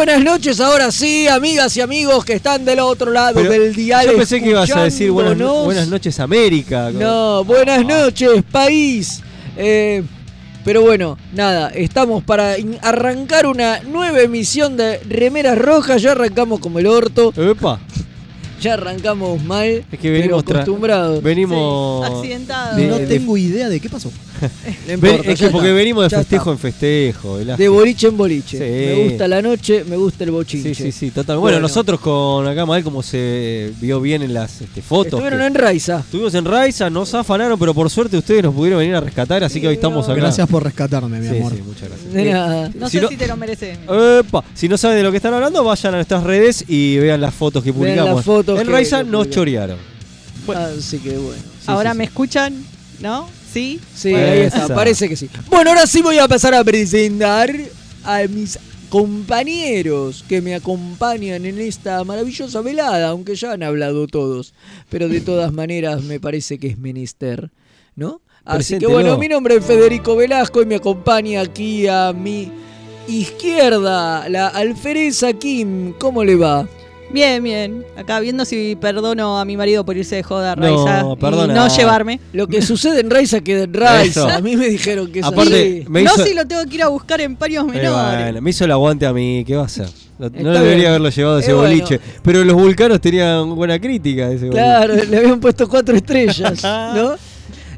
Buenas noches, ahora sí, amigas y amigos que están del otro lado Pero del dial. Yo pensé que ibas a decir buenas, no- buenas noches América. No, buenas noches, país. Eh, pero bueno, nada, estamos para arrancar una nueva emisión de Remeras Rojas. Ya arrancamos como el orto, Epa, ya arrancamos mal, es que venimos acostumbrados. Venimos. Accidentado. de- no de- tengo idea de qué pasó. No importa, es que porque está, venimos de festejo está. en festejo. De boliche en boliche. Sí. Me gusta la noche, me gusta el bochinche. Sí, sí, sí, total. Bueno, Bueno. nosotros con acá, Mael, como se vio bien en las este, fotos. Estuvieron en Raiza. Estuvimos en Raiza, nos afanaron, pero por suerte ustedes nos pudieron venir a rescatar, así que hoy estamos acá. Gracias por rescatarme, mi Sí, amor. sí, muchas gracias. De nada. No Si sé no- si te lo mereces. Epa, si no saben de lo que están hablando, vayan a nuestras redes y vean las fotos que Vean publicamos. las fotos en que- Raiza que nos publicamos. chorearon. Bueno. Así que bueno. Ahora sí, me sí. escuchan, ¿no? Sí. Sí, Bueno, ahí está, esa. parece que sí. Bueno, ahora sí voy a pasar a presentar a mis compañeros que me acompañan en esta maravillosa velada, aunque ya han hablado todos, pero de todas maneras me parece que es menester, ¿no? Así que Preséntelo. bueno, mi nombre es Federico Velasco y me acompaña aquí a mi izquierda la alfereza Kim, ¿cómo le va? Bien, bien. Acá viendo si perdono a mi marido por irse de joda a No, Raiza y perdona. no llevarme. Lo que sucede en Raiza queda en Raiza. Eso. A mí me dijeron que es Aparte, así. me no si lo tengo que ir a buscar en paños Eh, menores. bueno, me hizo el aguante a mí, ¿qué va a hacer? No, no debería bien. haberlo llevado a ese Eh, bueno. boliche. Pero los vulcanos tenían buena crítica de ese boliche. Claro, le habían puesto cuatro estrellas, ¿no?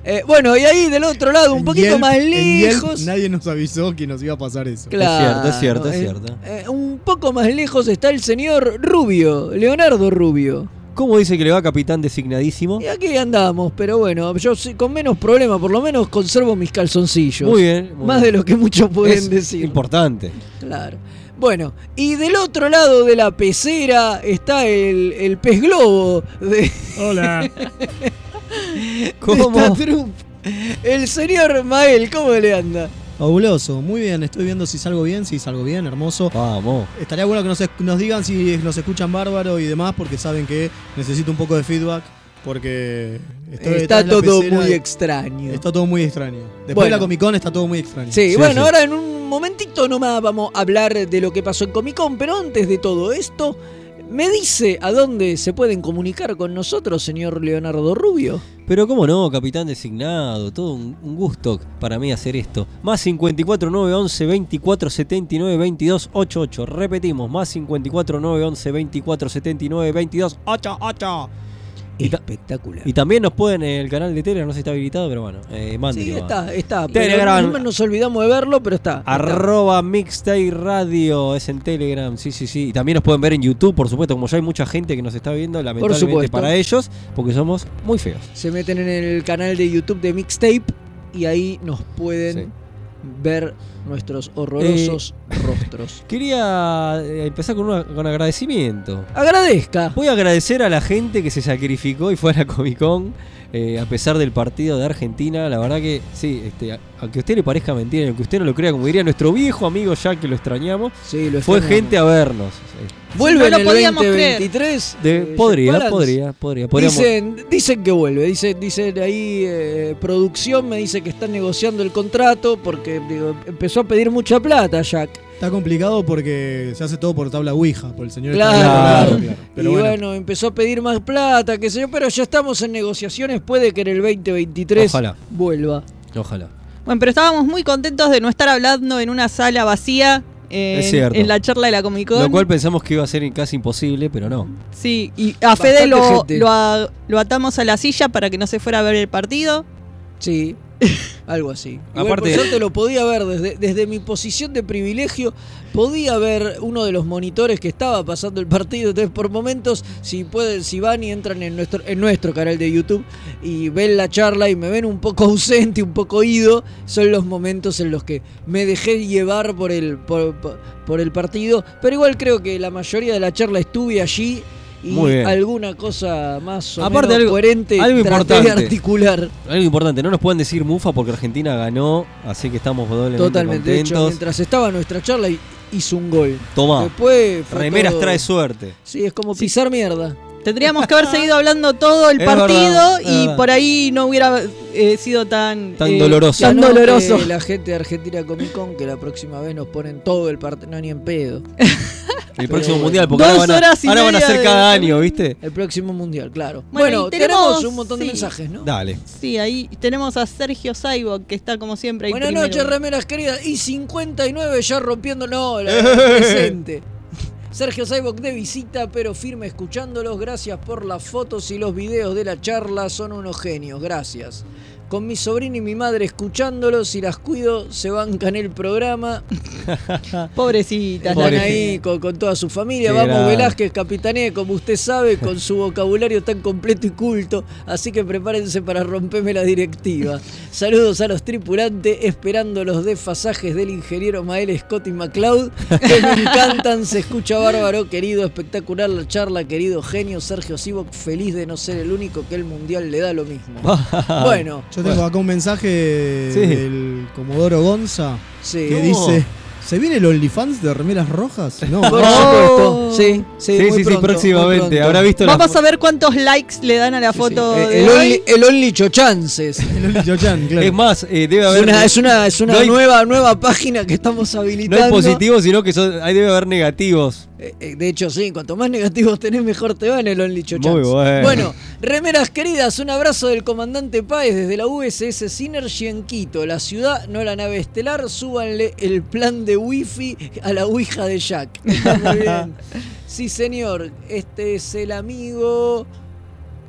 Eh, bueno, y ahí del otro lado, un En poquito Yelp- más Yelp lejos. nadie nos avisó que nos iba a pasar eso. Claro, Es cierto, es eh, cierto, eh, un poco más lejos está el señor Rubio, Leonardo Rubio. ¿Cómo dice que le va capitán designadísimo? Y aquí andamos, pero bueno, yo sí, con menos problema, por lo menos conservo mis calzoncillos. Muy bien. muy Más bien. de lo que muchos pueden Es decir. Importante. Claro. Bueno, y del otro lado de la pecera está el, el pez globo de, Hola. ¿Cómo? esta. El señor Mael, ¿cómo le anda? Fabuloso, muy bien. Estoy viendo si salgo bien, si salgo bien, hermoso. Vamos. Estaría bueno que nos, digan si nos escuchan bárbaro y demás, porque saben que necesito un poco de feedback, porque estoy Está todo pecera muy extraño. Está todo muy extraño. Después Bueno. de la Comic Con está todo muy extraño. Sí, Sí, bueno, sí. ahora en un momentito nomás vamos a hablar de lo que pasó en Comic Con, pero antes de todo esto, ¿me dice a dónde se pueden comunicar con nosotros, señor Leonardo Rubio? Pero cómo no, capitán designado, todo un, un gusto para mí hacer esto. Más 54 911 24 79 22 88. Repetimos, más 54 911 24 79 22 88. Espectacular. y también nos pueden en el canal de Telegram, no sé si está habilitado, pero bueno, eh, mándenlo. Sí, está, está. pero Telegram. no nos olvidamos de verlo, pero está. Arroba Mixtape Radio es en Telegram, sí, sí, sí. Y también nos pueden ver en YouTube, por supuesto, como ya hay mucha gente que nos está viendo, lamentablemente para ellos, porque somos muy feos. Se meten en el canal de YouTube de Mixtape y ahí nos pueden Sí. Ver nuestros horrorosos rostros. Quería eh, empezar con, una- con agradecimiento. Agradezca. Voy a agradecer a la gente que se sacrificó y fue a la Comic Con eh, a pesar del partido de Argentina. La verdad que sí, este, a- aunque a usted le parezca mentira, y aunque usted no lo crea, como diría nuestro viejo amigo Jack que lo extrañamos, Sí, lo fue gente a vernos. Vuelve no en lo el podíamos 2023. de- eh, podría, podría, podría, podríamos- Dicen, dicen que vuelve, dicen, dicen ahí eh, producción me dice que están negociando el contrato porque digo, empezó a pedir mucha plata Jack. Está complicado porque se hace todo por tabla Ouija, por el señor Claro, está claro. claro. Pero y bueno, bueno. empezó a pedir más plata, qué sé yo, pero ya estamos en negociaciones, puede que en el 2023 Ojalá. vuelva. Ojalá. Bueno, pero estábamos muy contentos de no estar hablando en una sala vacía en, Es cierto. en la charla de la Comic Con. Lo cual pensamos que iba a ser casi imposible, pero no. Sí, y a Fede lo, gente. lo, a- lo atamos a la silla para que no se fuera a ver el partido. Sí, algo así. Igual, Aparte- por suerte lo podía ver desde, desde mi posición de privilegio, podía ver uno de los monitores que estaba pasando el partido. Entonces, por momentos, si pueden, si van y entran en nuestro, en nuestro canal de YouTube y ven la charla y me ven un poco ausente, un poco ido, son los momentos en los que me dejé llevar por el, por, por- por el partido. Pero igual creo que la mayoría de la charla estuve allí. Y Muy bien. alguna cosa más o Aparte, menos algo- coherente algo traté de importante. articular. Algo importante, no nos pueden decir mufa porque Argentina ganó, así que estamos doblemente Totalmente. De hecho, mientras estaba nuestra charla, hi- hizo un gol. Tomá, Después. remeras todo- trae suerte. Sí, es como pisar mierda. Tendríamos que haber seguido hablando todo el Es partido verdad, y verdad. por ahí no hubiera he sido tan... Tan eh, doloroso. Tan anote doloroso. La gente de Argentina Comic Con que la próxima vez nos ponen todo el parte, no ni en pedo. El próximo mundial, porque Dos ahora van a, horas y ahora van a media hacer de- cada año, ¿viste? El próximo mundial, claro. Bueno, Bueno, y tenemos, tenemos- un montón de sí. mensajes, ¿no? Dale. Sí, ahí tenemos a Sergio Saibok, que está como siempre ahí Buenas primero. noches, remeras queridas. Y 59 ya rompiendo. No, la presente. Sergio Saibok de visita, pero firme escuchándolos. Gracias por las fotos y los videos de la charla. Son unos genios. Gracias. Con mi sobrino y mi madre escuchándolos y las cuido, se bancan el programa. Pobrecita. Están ahí con, con toda su familia. Qué Vamos. Velázquez, capitanea, como usted sabe, con su vocabulario tan completo y culto. Así que prepárense para romperme la directiva. Saludos a los tripulantes, esperando los desfasajes del ingeniero Mael Scott y McLeod, que me encantan. Se escucha bárbaro, querido, espectacular la charla, querido genio Sergio Sivok, feliz de no ser el único que el mundial le da lo mismo. Bueno, Yo tengo acá un mensaje Sí. del Comodoro Gonza sí. que dice: ¿Se viene el OnlyFans de remeras rojas? No. Por Oh. supuesto, sí, sí, Sí, muy sí, sí, pronto, muy próximamente. Habrá visto la Vamos a ver cuántos likes le dan a la foto Eh, de el, only, el Only Chochances. El Only Chochan, claro. Es más, eh, debe Es haber. una, es una, es una no hay- nueva, nueva página que estamos No habilitando. hay positivos, sino que son, ahí debe haber negativos. Eh, eh, de hecho, sí, cuanto más negativos tenés, mejor te va en el Only Chance. Muy bueno. Bueno, remeras queridas, un abrazo del comandante Páez desde la USS Synergy en Quito, la ciudad, no la nave estelar. Súbanle el plan de wifi a la ouija de Jack. Está muy bien. Sí, señor, este es el amigo.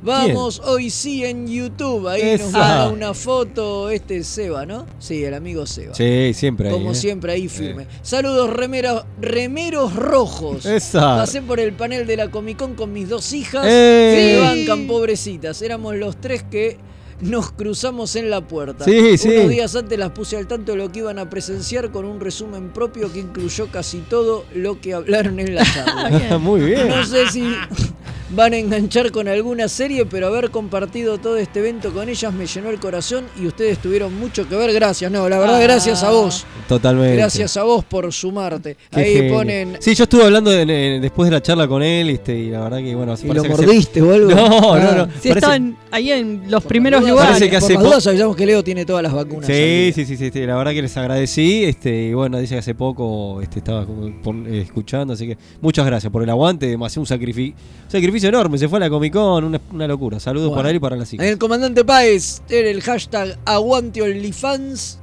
Vamos, hoy sí en YouTube. Ahí nos manda una foto. Este es Seba, ¿no? Sí, el amigo Seba. Sí, siempre ahí. Como eh. siempre, ahí firme. Saludos, remeros, remeros rojos. Esa. Pasé por el panel de la Comic Con con mis dos hijas. ¡Eh! Que bancan, pobrecitas. Éramos los tres que nos cruzamos en la puerta. Sí, sí. Unos días antes las puse al tanto de lo que iban a presenciar con un resumen propio que incluyó casi todo lo que hablaron en la charla. Muy bien. No sé si van a enganchar con alguna serie, pero haber compartido todo este evento con ellas me llenó el corazón y ustedes tuvieron mucho que ver. Gracias, no, la verdad, Ah. gracias a vos. Totalmente. Gracias a vos por sumarte. Qué Ahí genio. ponen. Sí, yo estuve hablando después de la charla con él este, y la verdad que, bueno, ¿Y lo que se- mordiste o algo? No, no, Ah. no. Si Parece- estaban ahí en los Por primeros las lugares. Parece que por hace las po- dudas avisamos que Leo tiene todas las vacunas. Sí, sí, sí, sí, sí, la verdad que les agradecí, este, y bueno, dice que hace poco este, estaba eh, escuchando, así que muchas gracias por el aguante, demasiado un sacrificio, sacrificio enorme, se fue a la Comic Con, una, una locura, saludos Bueno. para él y para las En hijas. el comandante Páez, era el hashtag aguante OnlyFans.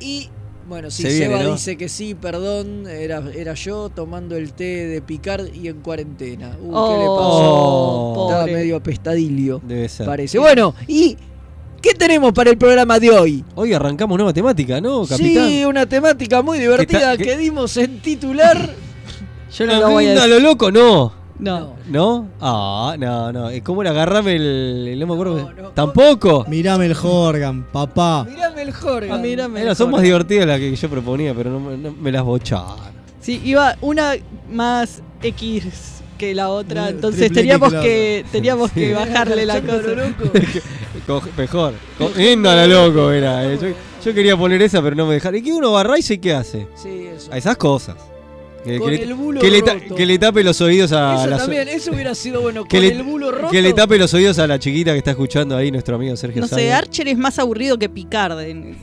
Y bueno, si Se viene, Seba ¿no? dice que sí, perdón, era, era yo tomando el té de Picard y en cuarentena. Uh, Oh, ¿qué le pasó? Oh. Estaba medio apestadilio, Debe ser. parece. Bueno, ¿y qué tenemos para el programa de hoy? Hoy arrancamos nueva temática, ¿no, capitán? Sí, una temática muy divertida ¿Qué que, dimos en titular. Yo no lo voy a decir. lo loco, no. No. ¿No? Ah, no, no. Es como era agarrame el. No me acuerdo. No, no. ¿Tampoco? Mirame el Horgan, papá. Mirame el Jorge. Ah, mírame. Era, son más divertidas las que yo proponía, pero no, me- no me las bocharon. Sí, iba una más X que la otra, entonces teníamos que que teníamos que Sí. bajarle la cosa. lo loco. Co- Mejor. Cogiendo a la loco era. eh. Yo, yo quería poner esa, pero no me dejaron. ¿Y qué uno va a Rice y qué hace? Sí, eso. A esas cosas. Que, Con que le, el bulo que le que le tape los oídos a Eso la también, eso hubiera sido bueno. que Con le, el bulo roto. que le tape los oídos a la chiquita que está escuchando ahí, nuestro amigo Sergio No sé. Archer es más aburrido que Picard.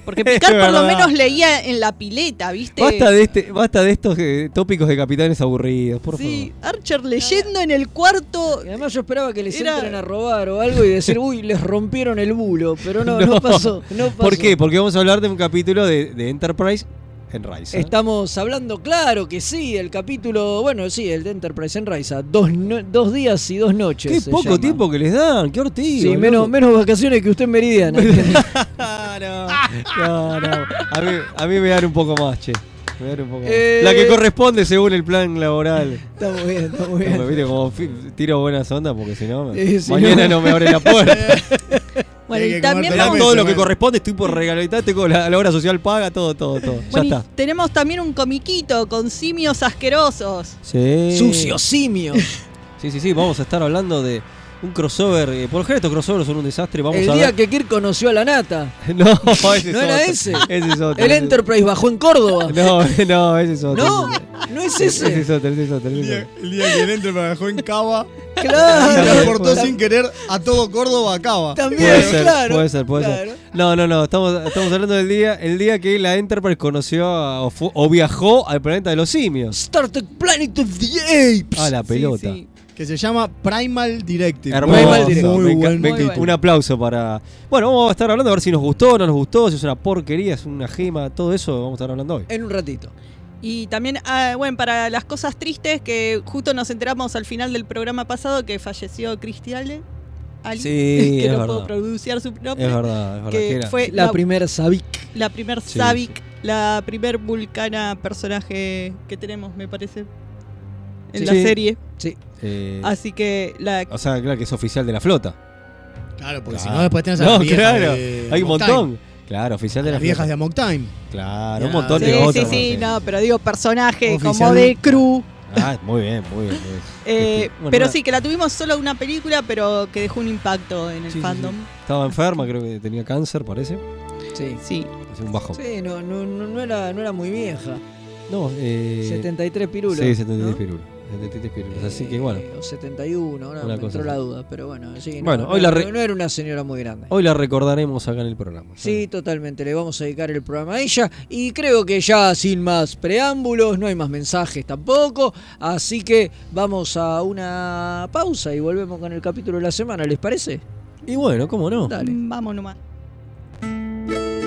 Porque Picard por lo menos leía en la pileta, ¿viste? Basta de, este, basta de estos eh, tópicos de capitanes aburridos, por Sí, Archer leyendo en el cuarto. Y además yo esperaba que les Era- entren a robar o algo y decir, uy, les rompieron el bulo. Pero no, no, No. pasó, no favor. pasó. ¿Por qué? Porque vamos a hablar de un capítulo de, de Enterprise en. ¿eh? Estamos hablando, claro que sí, el capítulo, bueno, sí, el de Enterprise en Raiza. Dos, no- dos días y dos noches. Qué poco llama. tiempo que les dan, qué ortigo. Sí, menos, menos vacaciones que usted en Meridiana. no, no, no. A mí, a mí me dan un poco más, che. Me dan un poco más. Eh. La que corresponde según el plan laboral. está muy bien, está muy bien. como tiro buenas ondas porque si no, Eh, si mañana no- no. me abre la puerta. Bueno, y también comer Me dan vamos. Todo lo que corresponde, estoy por regaloridad, tengo la, la obra social paga, todo, todo, todo. Bueno, ya está. tenemos también un comiquito con simios asquerosos. Sí. Sucio simio. Sí, sí, sí, vamos a estar hablando de un crossover. eh, por lo general estos crossovers son un desastre, vamos el a día ver. que Kirk conoció a la nata. No, ese es ¿No era otro. ese? Ese es otro. El ese- Enterprise bajó en Córdoba. No, no, ese es otro. ¿No? ¿No es Ese ese? es otro, ese es otro, ese El es día, otro. el día que el Enter me dejó en Cava y Claro. transportó sin querer a todo Córdoba a Cava. También, Puede ser, claro. puede ser, puede claro. ser. No, no, no, estamos, estamos hablando del día, el día que la Enterprise conoció a- o, fu- o viajó al planeta de los simios. Star Trek Planet of the Apes. A la pelota. Sí, sí. Que se llama Primal Directive. Hermoso. Primal Directive. Muy buen. Un aplauso para. Bueno, vamos a estar hablando a ver si nos gustó, no nos gustó, si es una porquería, es una gema, todo eso vamos a estar hablando hoy. En un ratito. Y también, ah, bueno, para las cosas tristes, que justo nos enteramos al final del programa pasado que falleció Cristiale. Ali, Sí, que es no verdad. puedo pronunciar su nombre. Es verdad, es verdad. que fue La la, primera Savic. la primer Sí, Savik, la primer vulcana personaje que tenemos, me parece, en Sí. la Sí. serie. Sí. Eh, Así que la o sea, claro que es oficial de la flota. Claro, porque si no después tenés a No, viejas claro, de hay un montón. Time. Claro, oficial de la Las viejas flota. de Amok Time. Claro, un montón Sí, de sí, otros. sí, no, pero digo personaje como de crew. Ah, muy bien, muy bien. muy bien. Eh, Este, bueno, pero nada, sí, que la tuvimos solo una película, pero que dejó un impacto en el Sí, sí, fandom. Estaba enferma, creo que tenía cáncer, parece. Sí. Sí. Hace un bajo. Sí, no, no, no, no era, no era muy vieja. No, eh. 73 pirulos. Sí, 73 ¿no? pirulos. 73 pirulos. Así que bueno. Eh, O 71, ahora Una me entró la duda. Pero bueno, sí. no, Bueno, no, hoy la no- re- no era una señora muy grande. Hoy la recordaremos acá en el programa. Sí, totalmente. Le vamos a dedicar el programa a ella. Y creo que ya sin más preámbulos, no hay más mensajes tampoco. Así que vamos a una pausa y volvemos con el capítulo de la semana. ¿Les parece? Y bueno, ¿cómo no? Dale. Vamos nomás.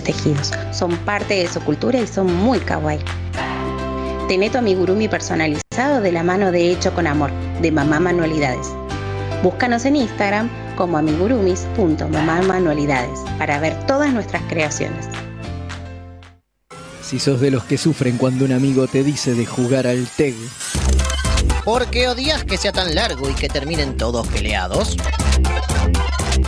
tejidos, son parte de su cultura y son muy kawaii. Tené tu amigurumi personalizado de la mano de Hecho con Amor, de Mamá Manualidades. Búscanos en Instagram como amigurumis.mamamanualidades para ver todas nuestras creaciones. Si sos de los que sufren cuando un amigo te dice de jugar al TEG. ¿Por qué odias que sea tan largo y que terminen todos peleados?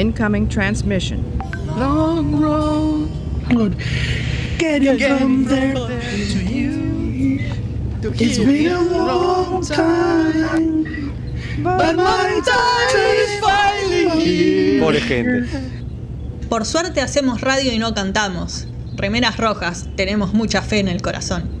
Incoming transmission. Long road, getting from there to you. It's been a long time, but my time is finally here. Pobre gente. Por suerte hacemos radio y no cantamos. Remeras rojas, tenemos mucha fe en el corazón.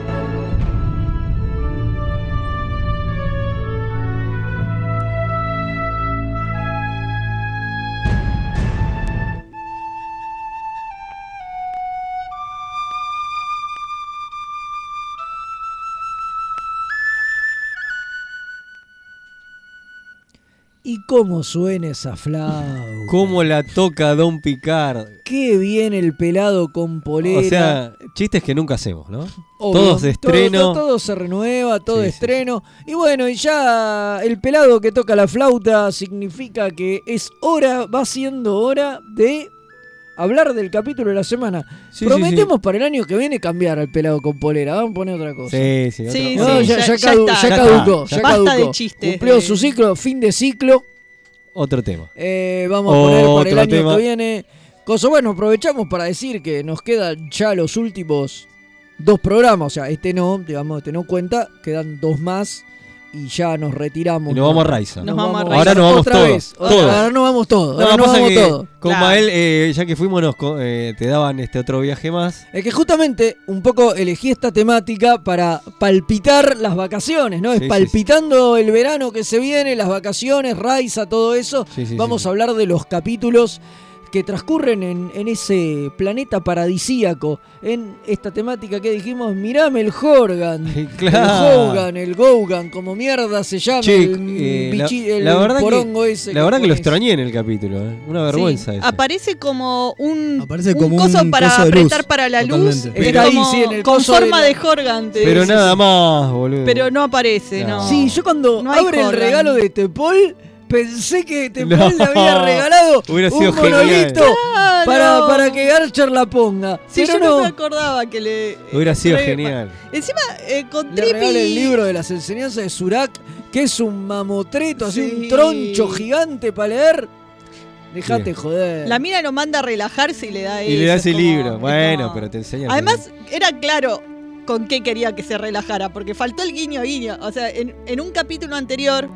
Cómo suena esa flauta? ¿Cómo la toca Don Picard? Qué bien el pelado con polera. O sea, chistes que nunca hacemos, ¿no? Obvio, Todos de todo- estreno. Todo, todo se renueva, todo Sí, de sí. estreno. Y bueno, y ya el pelado que toca la flauta significa que es hora, va siendo hora de hablar del capítulo de la semana. Sí, Prometemos para el año que viene cambiar al pelado con polera. Vamos a poner otra cosa. Sí, sí, Sí, otro- No, sí, ya, ya- ya cadu- está. ya Ya caducó. está, ya ya Basta caducó. de chistes Cumplió de- su ciclo, fin de ciclo. Otro tema. Eh, vamos a poner para el Otro año tema. que viene. Cosa bueno, aprovechamos para decir que nos quedan ya los últimos dos programas. O sea, este no, digamos, este no cuenta. Quedan dos más y ya nos retiramos. Y nos vamos a Raiza. Nos vamos a Raiza. Ahora nos vamos otra todos, vez. Otra- todos. Ahora nos vamos todos. No, ahora nos pasa vamos que todos. con Claro. Mael, eh, ya que fuimos, nos eh, te daban este otro viaje más. Es que justamente un poco elegí esta temática para palpitar las vacaciones, ¿no? Es Sí, sí, palpitando el verano que se viene, las vacaciones, Raiza, todo eso. Sí, sí, Vamos sí, a hablar de los capítulos que transcurren en, en ese planeta paradisíaco, en esta temática que dijimos, mirame el Horgan, Claro. el Hogan, el Gougan, como mierda se llama, Che, el, eh, la, bichi- el la verdad porongo que, ese. la verdad que lo extrañé en el capítulo. eh. Una vergüenza Sí, eso. Aparece como un, Aparece un como coso un para coso de luz, apretar para la luz. totalmente. Está ahí, como sí, en el con coso de forma la- de Horgan. te- Pero nada más, boludo. Pero no aparece, No. no. Sí, yo cuando No abre el regalo de Tepol, pensé que Tepol No. le había regalado Hubiera un sido genial. monolito Claro. para, para que Archer la ponga. Sí, Pero yo no no, me acordaba que le. Hubiera sido re- genial. Encima, eh, con le Trippy. el libro de las enseñanzas de Surak, que es un mamotreto, así Sí. un troncho gigante para leer. Dejate Bien. joder. La mina lo manda a relajarse y le da Y le da ese como- libro. Bueno, pero te enseñan. Además, era claro con qué quería que se relajara, porque faltó el guiño guiño. O sea, en, en un capítulo anterior,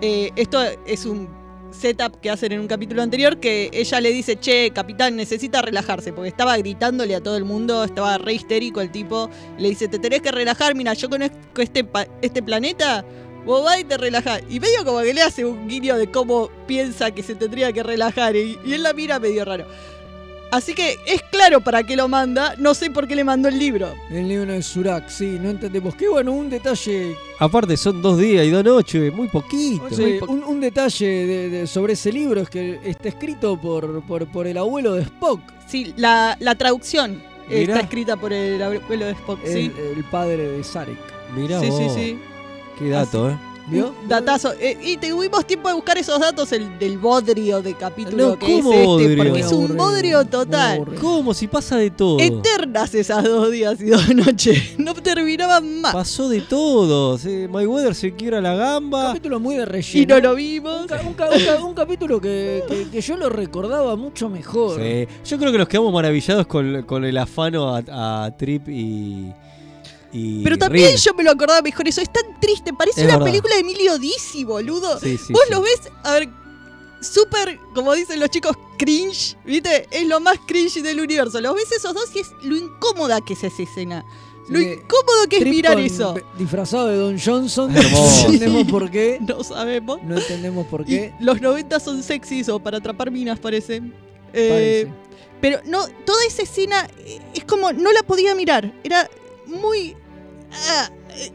eh, esto es un setup que hacen en un capítulo anterior, que ella le dice, che, capitán, necesita relajarse, porque estaba gritándole a todo el mundo, estaba re histérico el tipo. Le dice, te tenés que relajar, mira, yo conozco este, este planeta. Vos vas y te relajás. Y medio como que le hace un guiño de cómo piensa que se tendría que relajar. Y él la mira medio raro. Así que es claro para qué lo manda. No sé por qué le mandó el libro. El libro de Surak, sí, no entendemos. Qué bueno, un detalle Aparte, son dos días y dos noches, muy poquito. Sí, muy po- un, un detalle de- de- sobre ese libro es que está escrito por, por, por el abuelo de Spock, Sí, la, la traducción Mirá. está escrita por el abuelo de Spock. el, Sí, el padre de Sarek. Mirá sí, sí, vos. sí. Qué dato, ¿eh? ¿Vio? Un Datazo. Eh, y tuvimos tiempo de buscar esos datos el, del bodrio de capítulo No, que ¿cómo es este, bodrio? porque es un bodrio total. ¿Cómo? Si pasa de todo. Eternas esas dos días y dos noches. No terminaban más. Pasó de todo. Sí, Mayweather se quiebra la Un gamba. capítulo muy de relleno. Y no lo vimos. Un, ca- un ca- un ca- un capítulo que, que- que yo lo recordaba mucho mejor. Sí. Yo creo que nos quedamos maravillados con, con el afano a, a Trip y, y Pero también yo me lo acordaba mejor eso. Es tan triste. Parece Es una verdad. película de Emilio Dizzi, boludo. Sí, sí, Vos sí. lo ves, a ver, súper, como dicen los chicos, cringe. ¿Viste? Es lo más cringe del universo. Los ves esos dos y es lo incómoda que es esa escena. Lo incómodo que es mirar eso. Disfrazado de Don Johnson. Hermoso. No entendemos por qué. No sabemos. No entendemos por Y qué. los 90 son sexys o para atrapar minas, parece. Eh, Parece. Pero no, toda esa escena eh, es como, no la podía mirar. Era muy... ah, eh,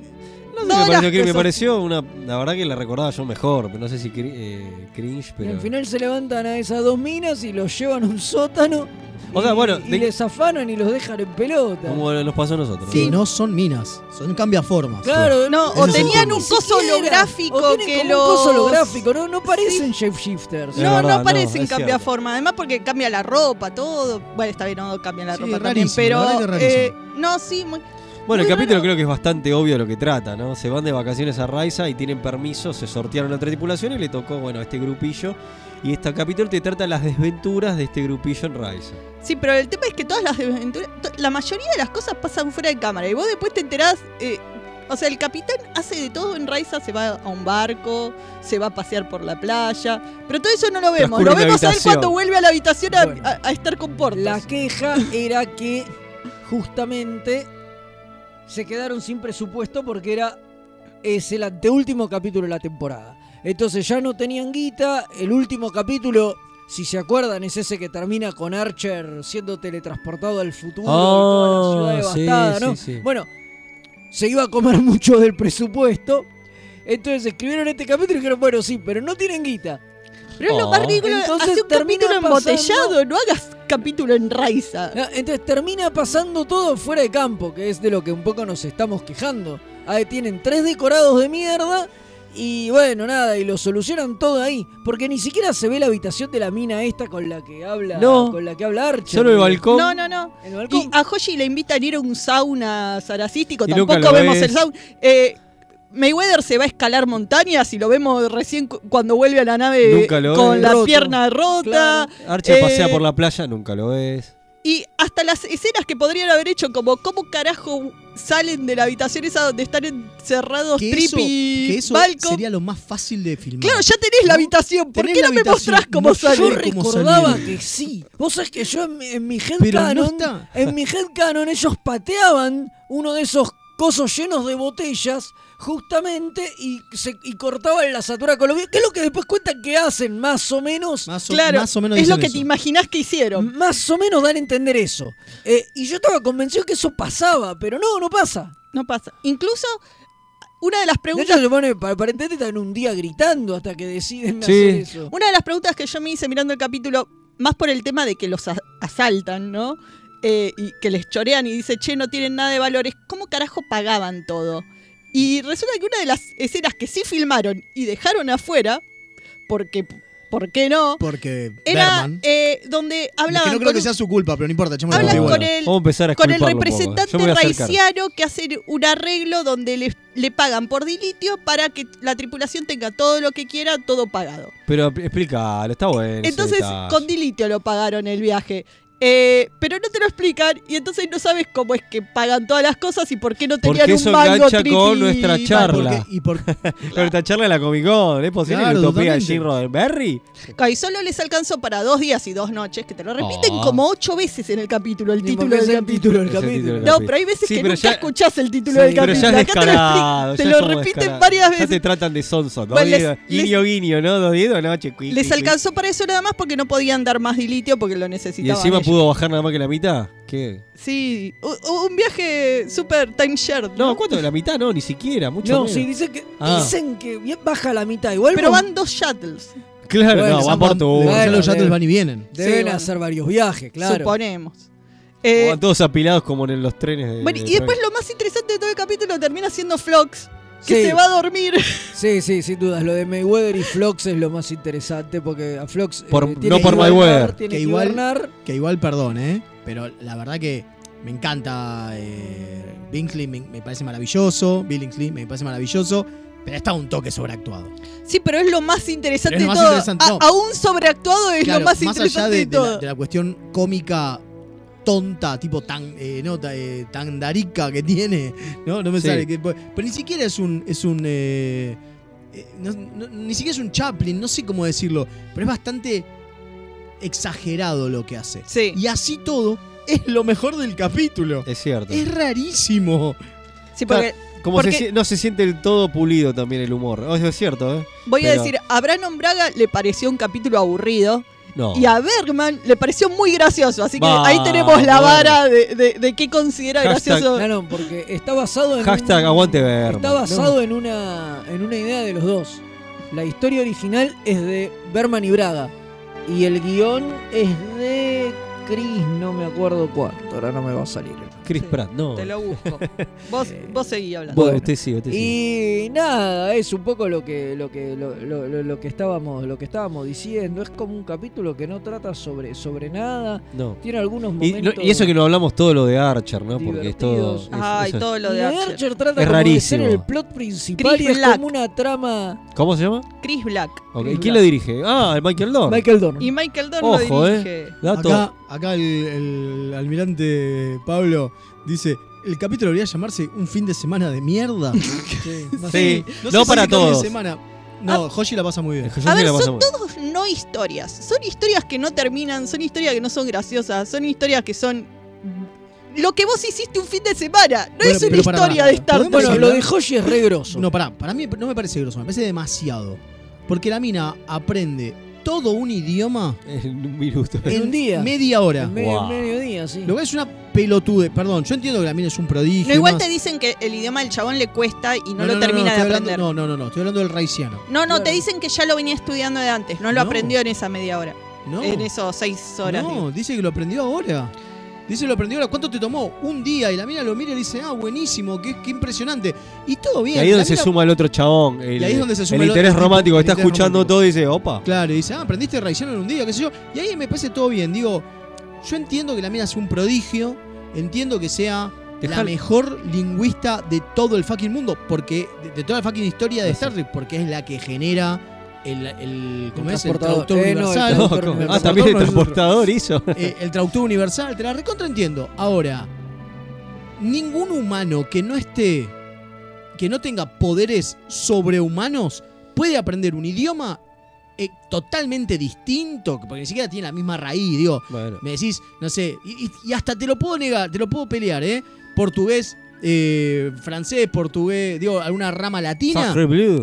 No sé, no, me, pareció, las que- me cosas- pareció una. La verdad que la recordaba yo mejor, pero no sé si cri- eh, cringe, Y pero. al final se levantan a esas dos minas y los llevan a un sótano. O sea, y- bueno, y de- les afanan y los dejan en pelota. Como nos pasó a nosotros. Que no son minas, son cambiaformas. Claro, No, o tenían un coso siquiera. holográfico O tienen que como los... un coso holográfico, no, no parecen shapeshifters. Es No, verdad, no no, parecen es cambia cierto. forma. Además porque cambia la ropa, todo. Bueno, está bien, no cambia la Sí, ropa rarísimo, también, pero... la verdad que eh, no, sí, muy... Bueno, el capítulo creo que es bastante obvio lo que trata, ¿no? Se van de vacaciones a Raiza y tienen permiso, se sortearon la tripulación y le tocó, bueno, a este grupillo. Y este capítulo te trata las desventuras de este grupillo en Raiza. Sí, pero el tema es que todas las desventuras, to- la mayoría de las cosas pasan fuera de cámara y vos después te enterás, eh, o sea, el capitán hace de todo en Raiza, se va a un barco, se va a pasear por la playa, pero todo eso no lo vemos, lo vemos a él cuando vuelve a la habitación a, Bueno. a- a estar con Portos. La queja era que justamente se quedaron sin presupuesto porque era es el anteúltimo capítulo de la temporada. Entonces ya no tenían guita. El último capítulo, si se acuerdan, es ese que termina con Archer siendo teletransportado al futuro y toda la Ah, ciudad sí, devastada, ¿no? sí, sí. Bueno, se iba a comer mucho del presupuesto. Entonces escribieron este capítulo y dijeron, bueno, sí, pero no tienen guita. Pero es lo más Oh. ridículo, Entonces hace un termina capítulo pasando- embotellado, no hagas capítulo en Raiza. No, Entonces termina pasando todo fuera de campo, que es de lo que un poco nos estamos quejando. Ahí tienen tres decorados de mierda y bueno, nada, y lo solucionan todo ahí. Porque ni siquiera se ve la habitación de la mina esta con la que habla, No. con la que habla Archer. Solo el balcón. No, no, no. El balcón. Y a Hoshi le invitan a ir a un sauna saracístico, tampoco vemos ves. el sauna. Eh, Mayweather se va a escalar montañas y lo vemos recién cu- cuando vuelve a la nave Nunca lo con ves. la Roto. pierna rota. Archer Eh, pasea por la playa, nunca lo ves. Y hasta las escenas que podrían haber hecho, como cómo carajo salen de la habitación esa donde están encerrados Que eso, que eso Malcolm. sería lo más fácil de filmar. Claro, ya tenés la habitación. ¿Por qué no me mostrás cómo no sale? Yo recordaba que sí. Vos sabés que yo en, mi- en mi no headcanon, está. en mi headcanon ellos pateaban uno de esos cosos llenos de botellas justamente y, se, y cortaban la satura con lo que es lo que después cuentan que hacen más o menos. Más o, Claro, más o menos es lo que eso. te imaginás que hicieron. Más o menos dan a entender eso. Eh, y yo estaba convencido que eso pasaba, pero no, no pasa. No pasa. Incluso, una de las De preguntas hecho, se pone, pa- aparentemente están un día gritando hasta que deciden Sí. hacer eso. Una de las preguntas que yo me hice mirando el capítulo, más por el tema de que los a- asaltan, ¿no? Eh, y que les chorean y dice, che, no tienen nada de valores, ¿cómo carajo pagaban todo? Y resulta que una de las escenas que sí filmaron y dejaron afuera, porque, ¿por qué no? Porque Era eh, donde que hablaban no creo con que un- sea su culpa, pero no importa, Hablan la con el, Vamos a empezar a con el representante raiciano que hace un arreglo donde le, le pagan por dilitio para que la tripulación tenga todo lo que quiera, todo pagado. Pero explícalo, está bueno. Entonces, con dilitio lo pagaron el viaje. Eh, pero no te lo explican y entonces no sabes cómo es que pagan todas las cosas y por qué no tenían Porque un eso mango engancha trippy con nuestra charla. Porque- y por, Nuestra charla de la Comic Con. ¿Es posible Claro, la utopía de. Jim Roddenberry? Y solo les alcanzó para dos días y dos noches, que te lo repiten Oh. como ocho veces en el capítulo, el título del capítulo. título del Es el capítulo. título del No, capítulo. pero hay veces Sí, que nunca ya- escuchás el título Sí, del Pero capítulo. ya es Acá te lo, te ya lo repiten varias Ya veces. te tratan de sonso. Dos Bueno, les- días. Guiño, guiño, ¿no? Dos días, noche. Les alcanzó para eso nada más porque no podían dar más dilitio porque lo necesitaban. Pudo bajar nada más que la mitad. ¿Qué? Sí, u- un viaje super timeshare. No, ¿cuánto de la mitad? No, ni siquiera. Mucho No, menos. sí, dicen que, Ah. dicen que bien baja la mitad. Igual Pero van dos shuttles, Claro, Bueno, no, por van- tu. Bueno, ya los shuttles van y vienen. deben Sí, bueno. hacer varios viajes, claro. suponemos. Eh, Van todos apilados como en los trenes de. bueno, de y después lo más interesante de todo el capítulo termina siendo Flox, que Sí. se va a dormir. Sí, sí, sin dudas. Lo de Mayweather y Flox es lo más interesante porque a Flox. eh, tiene no que por Mayweather. Tiene Que igual-. Que igual, perdón, ¿eh? Pero la verdad que me encanta eh, Billingsley, me, me parece maravilloso. Billingsley me parece maravilloso. Pero está un toque sobreactuado. Sí, pero es lo más interesante de más todo. interesante, A- no. aún sobreactuado es Claro, lo más, más allá interesante de, la, de la cuestión cómica tonta, tipo tan, eh, no, eh, tan darica que tiene, ¿no? No me Sí. sale. Que, pero ni siquiera es un. Es un eh, eh, no- no- ni siquiera es un Chaplin, no sé cómo decirlo, pero es bastante exagerado lo que hace. Sí. Y así todo, es lo mejor del capítulo. Es cierto. Es rarísimo. Sí, porque, Como porque se no se siente del todo pulido también el humor. Oh, es cierto, ¿eh? voy a decir, a Brandon Braga le pareció un capítulo aburrido. No. Y a Bergman le pareció muy gracioso. Así que ahí tenemos la vara de, de, de qué considera Hashtag- gracioso. Claro, porque está basado en. Hashtag un- aguante Berman. Está basado en una en una idea de los dos. La historia original es de Berman y Braga. Y el guion es de Chris, no me acuerdo cuánto, ahora no me va a salir. Chris Pratt, no. Te lo busco. vos, vos seguí hablando. Bueno, usted sí, usted sí. Y nada, es un poco lo que lo que lo, lo- lo- que estábamos lo que estábamos diciendo, es como un capítulo que no trata sobre sobre nada. No. Tiene algunos Y, momentos no- y eso que no hablamos todo lo de Archer, ¿no? Porque es todo. es- Ay, eso es- todo lo Y de Archer. Archer trata Es como de ser el plot principal Chris y es Black. como una trama ¿Cómo se llama? Chris Black. Ok, Chris ¿Quién Black. lo dirige? Ah, el Michael Dorn. Michael Dorn. Y Michael Dorn Ojo, lo eh. dirige. Dato. Acá, acá el, el almirante Pablo dice. El capítulo debería llamarse Un fin de semana de mierda. Sí, No, no sé si para de todos. semana. No, Hoshi la pasa muy bien. A ver, son todos no historias. Son historias que no terminan, son historias que no son graciosas, son historias que son lo que vos hiciste un fin de semana. No Bueno, es una historia pará, de Star ¿podemos Trek. Bueno, lo de Hoshi es re grosso. No, pará, para mí no me parece grosso, me parece demasiado. Porque la mina aprende todo un idioma En un minuto. En un día. media hora. En medio, Wow. mediodía, sí. Lo que es una pelotude. Perdón, yo entiendo que la mina es un prodigio. No, igual más. te dicen que el idioma del chabón le cuesta y no, No, lo no, termina no, de hablando- aprender. No, no, no, no, estoy hablando del raiciano. No, no, Claro. te dicen que ya lo venía estudiando de antes, no lo No. aprendió en esa media hora. No. En esos seis horas. digo. No, dice que lo aprendió ahora. Dice que lo aprendió. ¿Cuánto te tomó? Un día. Y la mina lo mira y dice, ah, buenísimo, qué, qué impresionante. Y todo Y bien. ahí es donde se mina- suma el otro chabón. El, Y ahí es donde se suma el el interés otro romántico. el Está escuchando romántico. todo y dice, opa. Claro, y dice, ah, aprendiste raiciano en un día, qué sé yo. Y ahí me parece todo bien. Digo, yo entiendo que la mina sea un prodigio. Entiendo que sea la mejor lingüista de todo el fucking mundo. Porque, de, de toda la fucking historia de Star Trek. Porque es la que genera el, el, ¿cómo es? el transportador. traductor Eh, no, el universal. Ah, también el transportador hizo. Eh, el traductor universal, te la recontra entiendo. Ahora, ningún humano que no esté, que no tenga poderes sobrehumanos, puede aprender un idioma eh, totalmente distinto, porque ni siquiera tiene la misma raíz, digo. Bueno. Me decís, no sé, y- y hasta te lo puedo negar, te lo puedo pelear, ¿eh? Portugués, eh, francés, portugués, digo, alguna rama latina.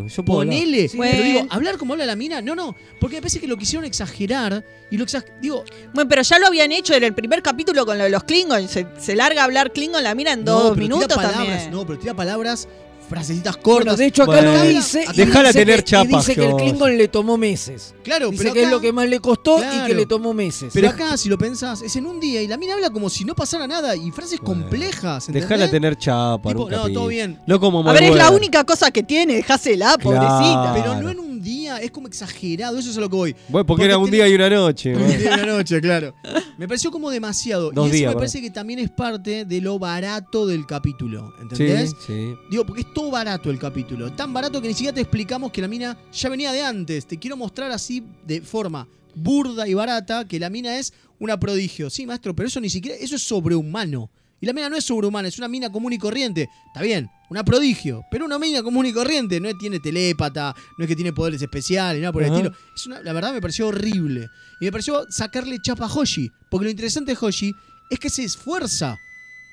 Yo puedo. Ponele, pero digo, hablar como habla la mina, no, no, porque me parece que lo quisieron exagerar y lo exag digo, Bueno, pero ya lo habían hecho en el primer capítulo con lo de los Klingons. Se, se larga a hablar Klingon la mira en No, dos minutos palabras, también. No, pero tira palabras, frasecitas Bueno, cortas. de hecho acá Bueno. lo dice. y Dejala dice tener que, chapas, Y dice que el. Klingon le tomó meses. claro, Dice pero que es lo que más le costó y que le tomó meses. Pero acá, si lo pensás, es en un día y la mina habla como si no pasara nada y frases Bueno. complejas. ¿entendés? Dejala tener chapa. Tipo, no, todo bien. No como A ver, es la única cosa que tiene, dejásela, pobrecita. Pero no en un día, es como exagerado, eso es a lo que voy. Bueno, porque, era un día y una noche. Un día y una noche, claro. Me pareció como demasiado. Dos y eso días, me parece que también es parte de lo barato del capítulo. Sí, ¿Entendés? sí. Digo, porque es barato el capítulo. Tan barato que ni siquiera te explicamos que la mina ya venía de antes. Te quiero mostrar así de forma burda y barata que la mina es una prodigio. Sí, maestro, pero eso ni siquiera, eso es sobrehumano. Y la mina no es sobrehumana, es una mina común y corriente. Está bien, una prodigio, pero una mina común y corriente. No es- tiene telépata, no es que tiene poderes especiales, nada por el estilo. Es una- la verdad me pareció horrible. Y me pareció sacarle chapa a Hoshi. Porque lo interesante de Hoshi es que se esfuerza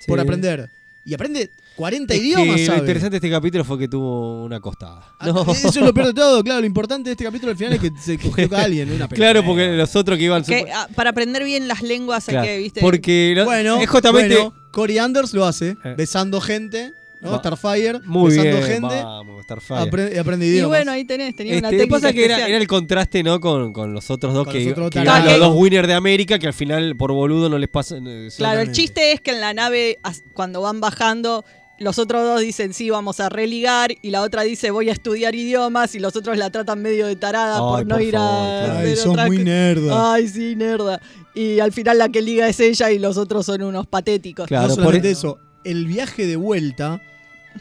por aprender. Y aprende 40 Es que idiomas, Lo interesante de este capítulo fue que tuvo una costada. Ah, Eso es lo peor de todo, claro. Lo importante de este capítulo al final es que se cogió a alguien. Una Claro, porque los otros que iban. Que, ah, para aprender bien las lenguas Claro, que, viste. Porque no- Bueno, es justamente. bueno, Corey Anders lo hace, Eh. besando gente, ¿no? Va- Starfire, Muy besando bien, gente, vamos, Starfire. apre- aprende y idiomas. bueno, ahí tenés, tenía una Este, técnica pasa que era, era el contraste, ¿no? Con, con los otros dos Con que, los otros que talentos. eran los dos winners de América, que al final por boludo no les pasa. eh, Claro, el chiste es que en la nave, cuando van bajando, los otros dos dicen sí, vamos a religar, y la otra dice voy a estudiar idiomas, y los otros la tratan medio de tarada Ay, por no por ir favor, a. Ay, otra muy nerda. Ay, sí, nerda. Y al final la que liga es ella y los otros son unos patéticos. Claro, no por solamente e- eso, el viaje de vuelta,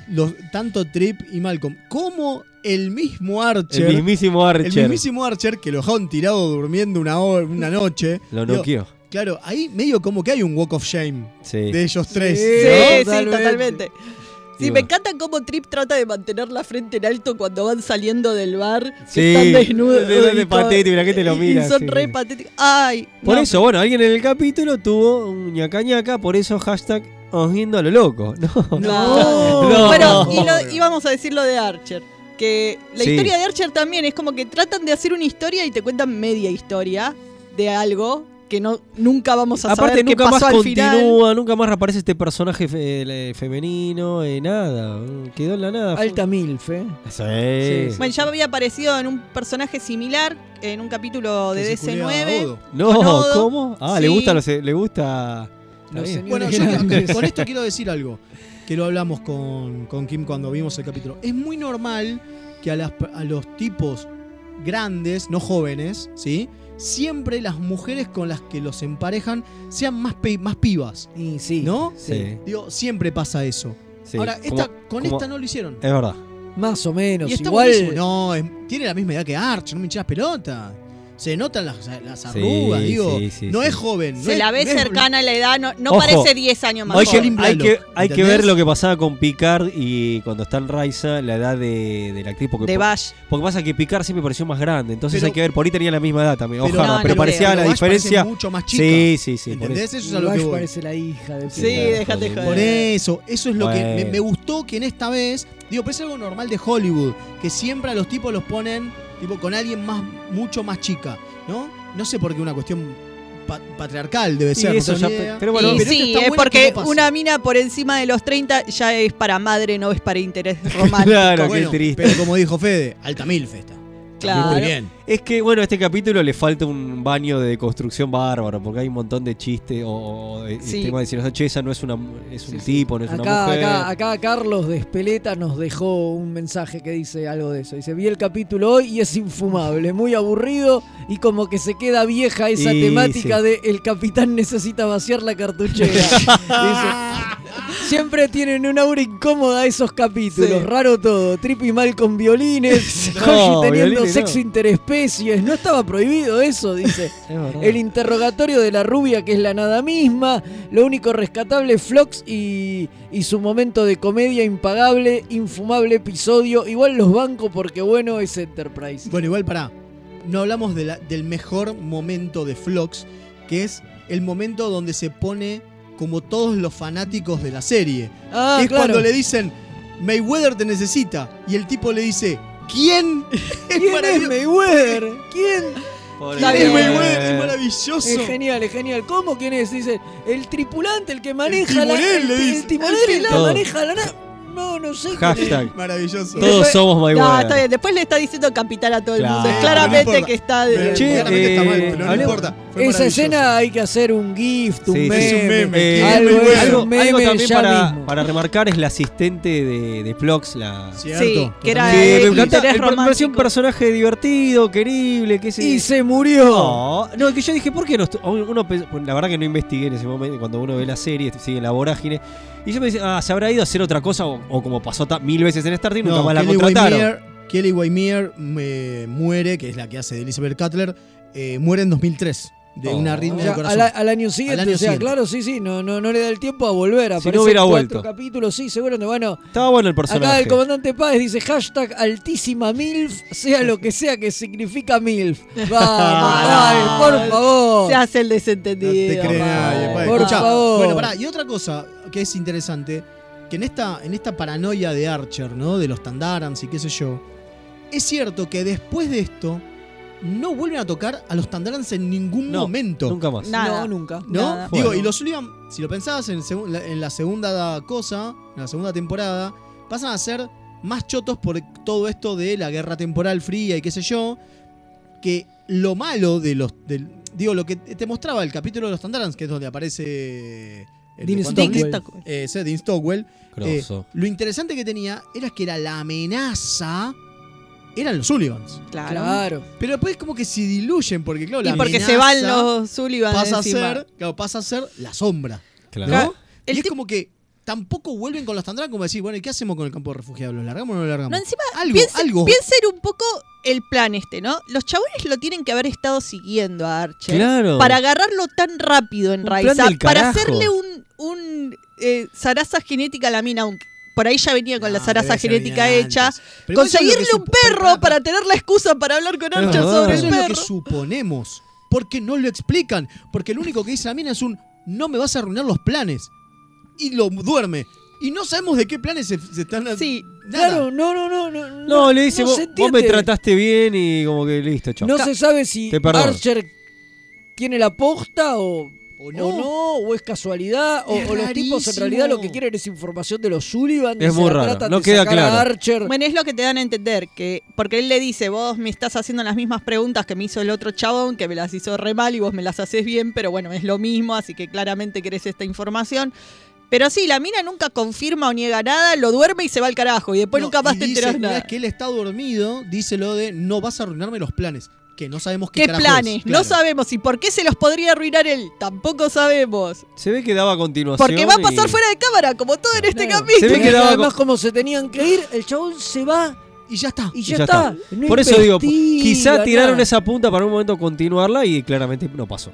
los, tanto Trip y Malcolm, como el mismo Archer. el mismísimo Archer. el mismísimo Archer que lo dejaron tirado durmiendo una, hora- una noche. Lo Digo, noqueó. Claro, ahí medio como que hay un walk of shame Sí. de ellos tres. Sí, ¿no? sí, totalmente. Sí, me encanta cómo Trip trata de mantener la frente en alto cuando van saliendo del bar. que Sí, están desnudos. de- de- patético, la gente lo mira, Y son sí, re sí. patéticos. Ay. Por no, eso, bueno, alguien en el capítulo tuvo un ñaca ñaca, por eso hashtag viendo a lo loco. No. No. Bueno, y, lo- y vamos a decir lo de Archer. Que la Sí. historia de Archer también es como que tratan de hacer una historia y te cuentan media historia de algo que no nunca vamos a Aparte, saber qué nunca más al final. continúa, nunca más reaparece este personaje fe- eh, femenino, eh, nada. Quedó en la nada. Alta milf, ¿eh? Sí. Bueno, ya había aparecido en un personaje similar en un capítulo de Que se culea a DC9. Odo. No, Odo. ¿cómo? Ah, le gusta los, le gusta. Los. Bueno, yo con esto quiero decir algo, que lo hablamos con, con Kim cuando vimos el capítulo. Es muy normal que a, las- a los tipos grandes, no jóvenes, ¿sí? Siempre las mujeres con las que los emparejan sean más, pe- más pibas, Y sí. ¿no? Sí. Digo, siempre pasa eso. Sí, Ahora, como- esta, con como- esta no lo hicieron. Es verdad. Más o menos. Y está Igual. buenísimo. No, es- tiene la misma edad que Arch, no me hinchas pelota. Se notan las, las arrugas, Sí, digo. sí, sí, no sí. es joven. no Se es- la ve no es- cercana a la edad, no, no Ojo, parece 10 años más Hay que, joven. hay que, hay que ¿entendés? ver lo que pasaba con Picard y cuando está en Raiza, la edad de, de la actriz. Porque, De Bash. porque pasa que Picard siempre pareció más grande. Entonces Pero- hay que ver, por ahí tenía la misma edad también. Pero- Ojalá, no, pero no parecía la Bash diferencia. mucho más chica. Sí, sí, sí. por ¿Entendés? eso. Es a lo Bash que voy. parece la hija de Sí, déjate por joder. Por eso, eso es lo que me gustó que en esta vez, digo, pero es algo normal de Hollywood, que siempre a los tipos los ponen tipo con alguien más mucho más chica, ¿no? No sé por qué una cuestión pa- patriarcal debe ser, eso ya- idea. pero bueno, Y Pero sí, esto está es bueno porque no una mina por encima de los 30 ya es para madre, no es para interés romántico. Claro, Bueno, qué triste. Pero como dijo Fede, alta mil festa. Claro. Muy bien. Es que, bueno, a este capítulo le falta un baño de construcción bárbaro, porque hay un montón de chistes o, o de Sí. tema de decir, che, esa no es, una, es un Sí, sí. tipo, no es una Acá, mujer. acá, acá Carlos de Espeleta nos dejó un mensaje que dice algo de eso. Dice, vi el capítulo hoy y es infumable, muy aburrido y como que se queda vieja esa Y temática sí. de el capitán necesita vaciar la cartuchera. Dice, siempre tienen un aura incómoda esos capítulos, Sí. raro todo. Trip y mal con violines, No, Hoshi teniendo violines no. Sexo interespecies. No estaba prohibido eso, dice. Es. El interrogatorio de la rubia, que es la nada misma. Lo único rescatable es Flox y, y su momento de comedia impagable, infumable episodio. Igual los banco porque bueno es Enterprise. Bueno, igual pará. No hablamos de la- del mejor momento de Flox, que es el momento donde se pone como todos los fanáticos de la serie. Ah, es claro. cuando le dicen, Mayweather te necesita. Y el tipo le dice, ¿quién? ¿Quién es maravilloso. Quién? ¿Quién? Pobre Está ¿Quién es. Mayweather? Es maravilloso. Es genial, es genial. ¿Cómo quién es? Dice, el tripulante, el que maneja timonel, la le el, dice. el timonel, El que Todo. maneja la nave. No, no sé. Hashtag. Maravilloso. Todos después- somos No, Mayweather. está bien. Después le está diciendo capitán a todo el Claro. mundo. Es Sí, claramente no que está Pero de. Che, claramente está mal, eh, pero no hablemos- importa. Fue Esa escena hay que hacer un gift, un Sí, sí, meme. es un meme. Eh, ¿Quién es algo, es algo, meme algo también para, para remarcar es la asistente de, de Plox, la... Cierto, Sí, que era que el me encanta, el- me pareció un personaje divertido, querible, qué sé Y se murió. No, no, que yo dije, ¿por qué no? Uno, bueno, la verdad que no investigué en ese momento, cuando uno ve la serie, sigue la vorágine. Y yo me dije, ah, se habrá ido a hacer otra cosa, o, o como pasó mil veces en Star Trek, nunca No, más la Kelly contrataron. Waymere, Kelly Waymere eh, muere, que es la que hace de Elizabeth Cutler, eh, muere en 2003 de Oh. una O arritmia sea, de corazón. al, al año siguiente, Al año o sea, siguiente. claro, sí, sí, no, no, no le da el tiempo a volver. Si no hubiera vuelto. capítulos, sí, seguro. Bueno, Estaba bueno el personaje. acá el comandante Páez dice hashtag altísima MILF, sea lo que sea que significa MILF. Vamos, por favor. Se hace el No desentendido. te crees nadie, pa. Por Escuchá, favor. Bueno, pará, y otra cosa que es interesante, que en esta, en esta paranoia de Archer, ¿no? De los Tandarans y qué sé yo, es cierto que después de esto no vuelven a tocar a los Tandarans en ningún No, momento. Nunca más. Nada. No, nunca. ¿No? Nada. Digo, Bueno. y los Sullivan, si lo pensabas en, la- en la segunda cosa, en la segunda temporada, pasan a ser más chotos por todo esto de la guerra temporal fría y qué sé yo, que lo malo de los... del- digo, lo que te mostraba el capítulo de los Tandarans, que es donde aparece... Dean Stockwell. Ese, Dean Stockwell. eh, lo interesante que tenía era que era la amenaza... Eran los Sullivans. Claro. Claro. Pero después como que se diluyen, porque claro, Y la porque amenaza se van los Sullivan pasa a encima. ser, claro, pasa a ser la sombra. Claro. ¿No? Claro. Y es como que tampoco vuelven con los Tandarans como decir, bueno, ¿y qué hacemos con el campo de refugiados? ¿Lo largamos o no lo largamos? No, encima, algo, piensen, algo. piensen un poco el plan este, ¿no? Los chabones lo tienen que haber estado siguiendo a Archer. Claro. Para agarrarlo tan rápido en Raiza. Para hacerle un, un eh, zaraza genética a la mina, aunque por ahí ya venía con la zaraza debe ser genética hecha. Pero eso Conseguirle un perro para tener la excusa para hablar con Archer verdad. sobre el Eso es lo que perro. suponemos. Porque no lo explican. Porque lo único que dice la mina es un no me vas a arruinar los planes. Y lo duerme. Y no sabemos de qué planes se, se están. Sí, Claro, no, no, no. No, No, le dice, no vos, se vos me trataste bien y como que listo, chao. No se sabe si. Archer tiene la posta o, o no. no, o es casualidad, o, Es o los tipos en realidad lo que quieren es información de los Sullivan. y Es muy la raro, no queda claro. Archer. Bueno, es lo que te dan a entender, que porque él le dice, vos me estás haciendo las mismas preguntas que me hizo el otro chabón, que me las hizo re mal y vos me las haces bien, pero bueno, es lo mismo, así que claramente querés esta información. Pero sí, la mina nunca confirma o niega nada, lo duerme y se va al carajo, y después No, nunca más te enterás nada. que él está dormido, dice lo de no vas a arruinarme los planes. Que no sabemos qué, ¿Qué planes? es, No sabemos. ¿Y por qué se los podría arruinar él? Tampoco sabemos. Se ve que daba a continuación. Porque va a pasar y- fuera de cámara, como todo en este Claro. capítulo. Se ve que daba Además, con- como se tenían que ir, el chabón se va Y ya está. y y ya, está. está. No Por eso digo, quizá tiraron nada. esa punta para un momento continuarla y claramente no pasó.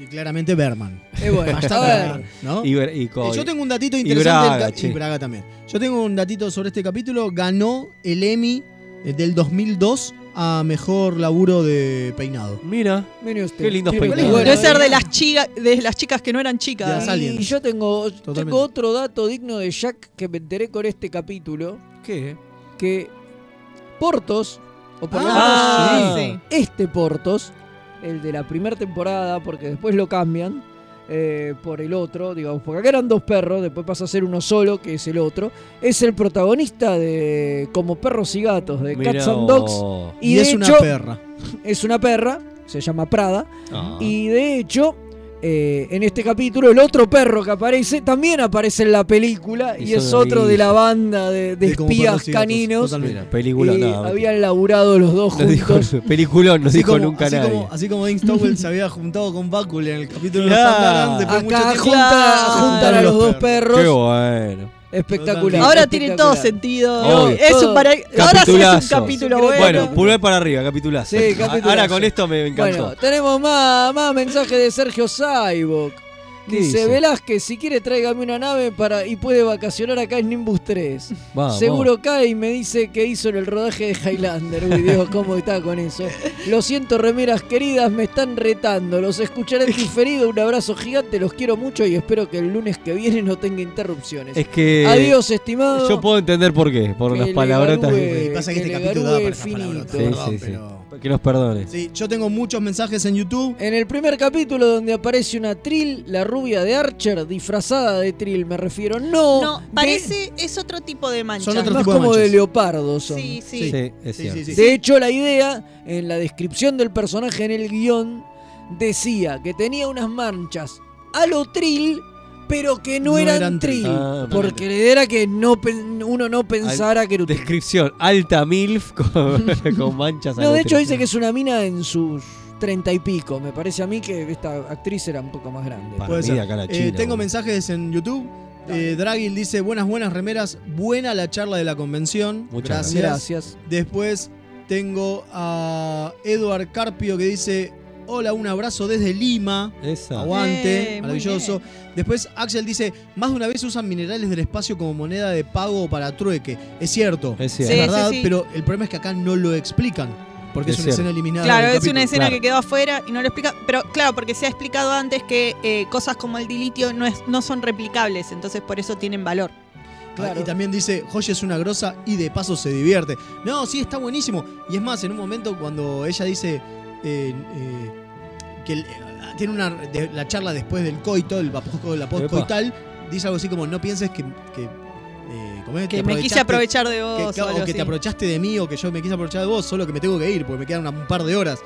Y claramente Berman. Eh, bueno, Bastante a ver. Berman, ¿no? Y, y Yo tengo un datito y interesante. del Braga, y Braga también. Yo tengo un datito sobre este capítulo. Ganó el Emmy eh, del 2002 a mejor laburo de peinado. Mira, Mire usted. Qué lindos peinados. bueno, Debe ser de las, chicas, de las chicas que no eran chicas. Y yo tengo, otro dato digno de Jack que me enteré con este capítulo. ¿qué? Que Portos, o por lo Ah, menos sí. este Portos, el de la primera temporada, porque después lo cambian eh, por el otro, digamos, porque acá eran dos perros, después pasa a ser uno solo, que es el otro, es el protagonista de Como Perros y Gatos, de Mirá Cats and Dogs. Y, Y, de es una perra. es una perra, se llama Prada, Ah. y de hecho, eh, en este capítulo, el otro perro que aparece también aparece en la película y, Y es otro de la banda de, de De Como espías caninos. Mira, película y nada. habían laburado los dos dijo, juntos. peliculón, no Así dijo como, nunca así nadie. como, así como Dean Stowell se había juntado con Bakul en el capítulo de los Acá junta- juntan a los dos perros. Qué bueno. Espectacular. Ahora tiene todo sentido. Obvio. Es un para... Ahora sí es un capítulo Bueno, bueno. Bueno, pulgar para arriba, capitulazo. Sí, capitulazo. Ahora con esto me encantó. Bueno, tenemos más, más mensajes de Sergio Saibok. ¿Qué Dice, dice? Velázquez, si quiere tráigame una nave para y puede vacacionar acá en Nimbus 3. Vamos. Seguro cae y me dice que hizo en el rodaje de Highlander. Uy, Dios, cómo está con eso. Lo siento, remeras queridas, me están retando. Los escucharé en diferido. Un abrazo gigante, los quiero mucho y espero que el lunes que viene no tenga interrupciones. Es que. Adiós, estimado. Yo puedo entender por qué, por Que las palabrotas. garúe- Pasa que este le capítulo para estas finito. palabrotas, Sí, perdón, sí, sí. pero- Que nos perdone. Sí, yo tengo muchos mensajes en YouTube. En el primer capítulo donde aparece una Trill, la rubia de Archer, disfrazada de Trill, me refiero. No, No, de- parece, es otro tipo de mancha. Son otro más tipo de como de, leopardo son. Sí, sí. Sí, es Sí, cierto. sí, sí. De hecho, la idea, en la descripción del personaje en el guion, decía que tenía unas manchas a lo Trill, pero que no, No eran, eran. Trill. Ah, porque la idea era que no, uno no pensara que era. Descripción: alta MILF con, con manchas. No, de hecho dice que es una mina en sus treinta y pico. Me parece a mí que esta actriz era un poco más grande. Para Puede mí, ser. acá la Eh, tengo mensajes en YouTube. Eh, Dragil dice, buenas, buenas remeras. Buena la charla de la convención. Muchas gracias. Gracias. Después tengo a Eduard Carpio que dice, hola, un abrazo desde Lima. Esa. Aguante, Eh, maravilloso. Después Axel dice, más de una vez usan minerales del espacio como moneda de pago o para trueque. Es cierto, Es es cierto. Sí, verdad, sí, sí. pero el problema es que acá no lo explican. Porque es, Es una cierto. escena eliminada. Claro, es una escena Claro. que quedó afuera y no lo explica. Pero claro, porque se ha explicado antes que eh, cosas como el dilitio no, es, no son replicables, entonces por eso tienen valor. Claro. Y también dice, Joya es una grosa y de paso se divierte. No, sí, está buenísimo. Y es más, en un momento cuando ella dice eh, eh, que el- tiene una de- la charla después del coito, el post- la post-coital, dice algo así como, no pienses que... que eh, me quise aprovechar de vos. que- o que te aprovechaste de mí o que yo me quise aprovechar de vos, solo que me tengo que ir porque me quedan una- un par de horas.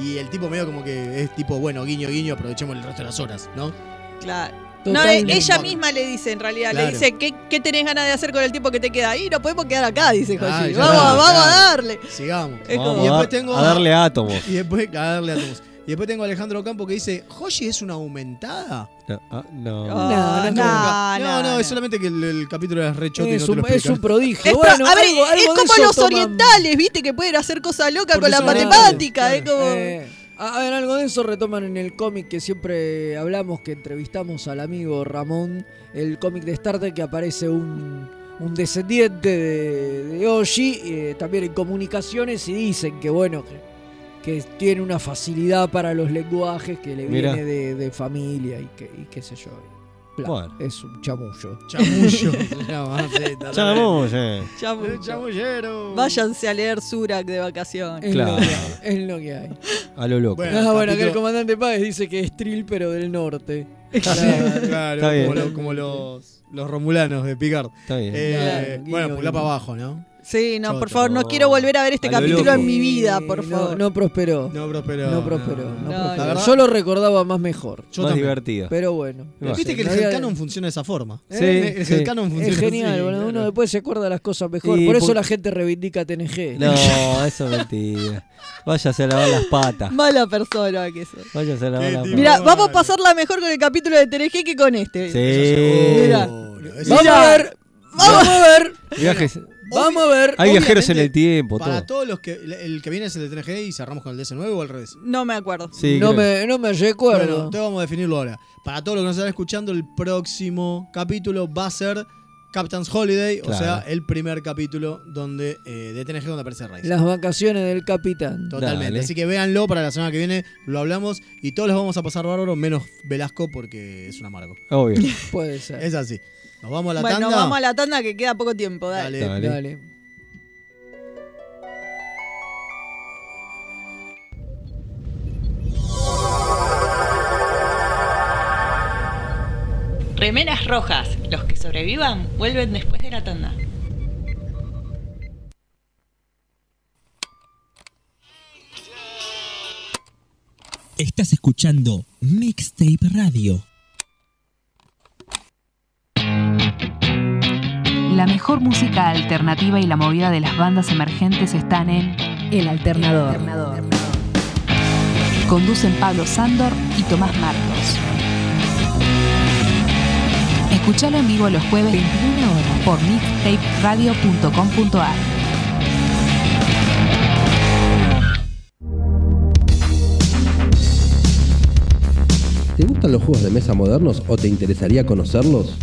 Y el tipo medio como que es tipo, bueno, guiño, guiño, aprovechemos el resto de las horas, ¿no? Claro. No, ella misma le dice, en realidad, Claro. le dice, ¿qué, ¿qué tenés ganas de hacer con el tiempo que te queda? Y no podemos quedar acá, dice Ah, Joshi. Vamos, está, vamos a darle. Sigamos. Es Vamos como- Y a, después dar- tengo a darle átomos. Y después a darle átomos. Y después tengo a Alejandro Campo que dice, ¿Hoshi es una aumentada? No, ah, no. No, no, no, no, no, es solamente que el, el capítulo es re choto y Es te un, lo es un prodigio. Es, pro- bueno, a ver, algo- algo es de como eso los toman- orientales, viste, que pueden hacer cosas locas Porque con la matemática. orientales, Es como... Eh, a ver, algo de eso retoman en el cómic que siempre hablamos, que entrevistamos al amigo Ramón, el cómic de Star Trek que aparece un, un descendiente de, de Oshi, eh, también en comunicaciones, y dicen que bueno, que, que tiene una facilidad para los lenguajes, que le Mirá. viene de, de familia y, que, y qué sé yo. Bla, Bueno. Es un chamullo. Chamullo. Chamulle. Chamuyo. bien. Chamullero. Váyanse a leer Surak de vacaciones. Es, Claro. lo que hay, es lo que hay. A lo loco. Bueno. ah, bueno, que el comandante Páez dice que es Trill, pero del norte. Claro, claro, como, lo- como los, los romulanos de Picard. Está bien. Eh, Claro, bueno, pulá para abajo, ¿no? Sí, no, Choto. por favor, no quiero volver a ver este A lo capítulo loco. en mi vida, por favor. no prosperó. No prosperó. No prosperó. no No, prosperó. Yo lo recordaba más mejor. Yo Más también. divertida. Pero bueno. Bueno. Viste que el No había- Hellcanon funciona de esa forma. Sí, Eh, el sí. Hellcanon funciona Es genial, así, boludo. uno después se acuerda de las cosas mejor. Y Por eso por- la gente reivindica TNG. No, eso es mentira. Váyase a lavar las patas. Mala persona que sos. Váyase a lavar las patas. Mira, vamos a pasarla mejor con el capítulo de TNG que con este. Sí. Mira. Eso Vamos a ver. Vamos a ver. Viajes. Vamos a ver. Hay viajeros en el tiempo, Para todo. todos los que. El que viene es el de TNG y cerramos con el DS9 o al revés. No me acuerdo. Sí, no, creo. me, no me Bueno, recuerdo. entonces vamos a definirlo ahora. Para todos los que nos están escuchando, el próximo capítulo va a ser Captain's Holiday, o sea, el primer capítulo donde eh, de TNG donde aparece Rice. Las vacaciones del capitán. Totalmente. Dale. Así que véanlo para la semana que viene, lo hablamos y todos los vamos a pasar bárbaro, menos Velasco porque es un amargo. Obvio. Puede ser. Es así. Nos vamos a la bueno, tanda. vamos a la tanda que queda poco tiempo. Dale. Dale. Dale. Dale. Remeras rojas. Los que sobrevivan vuelven después de la tanda. Estás escuchando Mixtape Radio. La mejor música alternativa y la movida de las bandas emergentes están en El Alternador. Conducen Pablo Sándor y Tomás Marcos. Escuchalo en vivo los jueves 21 horas por mixtaperadio.com.ar. ¿Te gustan los juegos de mesa modernos o te interesaría conocerlos?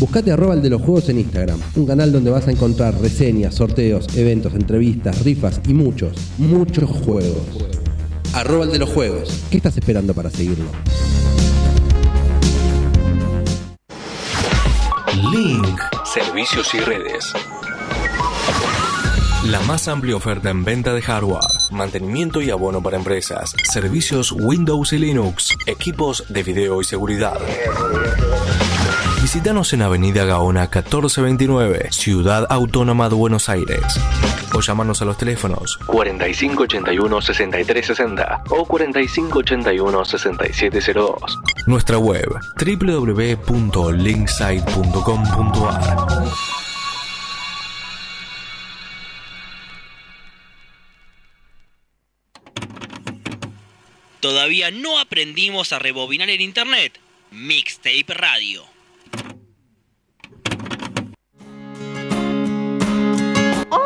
Buscate arroba el de los juegos en Instagram, un canal donde vas a encontrar reseñas, sorteos, eventos, entrevistas, rifas y muchos, muchos juegos. Arroba el de los juegos. ¿Qué estás esperando para seguirlo? Link. Servicios y redes. La más amplia oferta en venta de hardware, mantenimiento y abono para empresas, servicios Windows y Linux, equipos de video y seguridad. Visítanos en Avenida Gaona 1429, Ciudad Autónoma de Buenos Aires. O llámanos a los teléfonos 4581-6360 o 4581-6702. Nuestra web www.linksite.com.ar Todavía no aprendimos a rebobinar el internet. Mixtape Radio.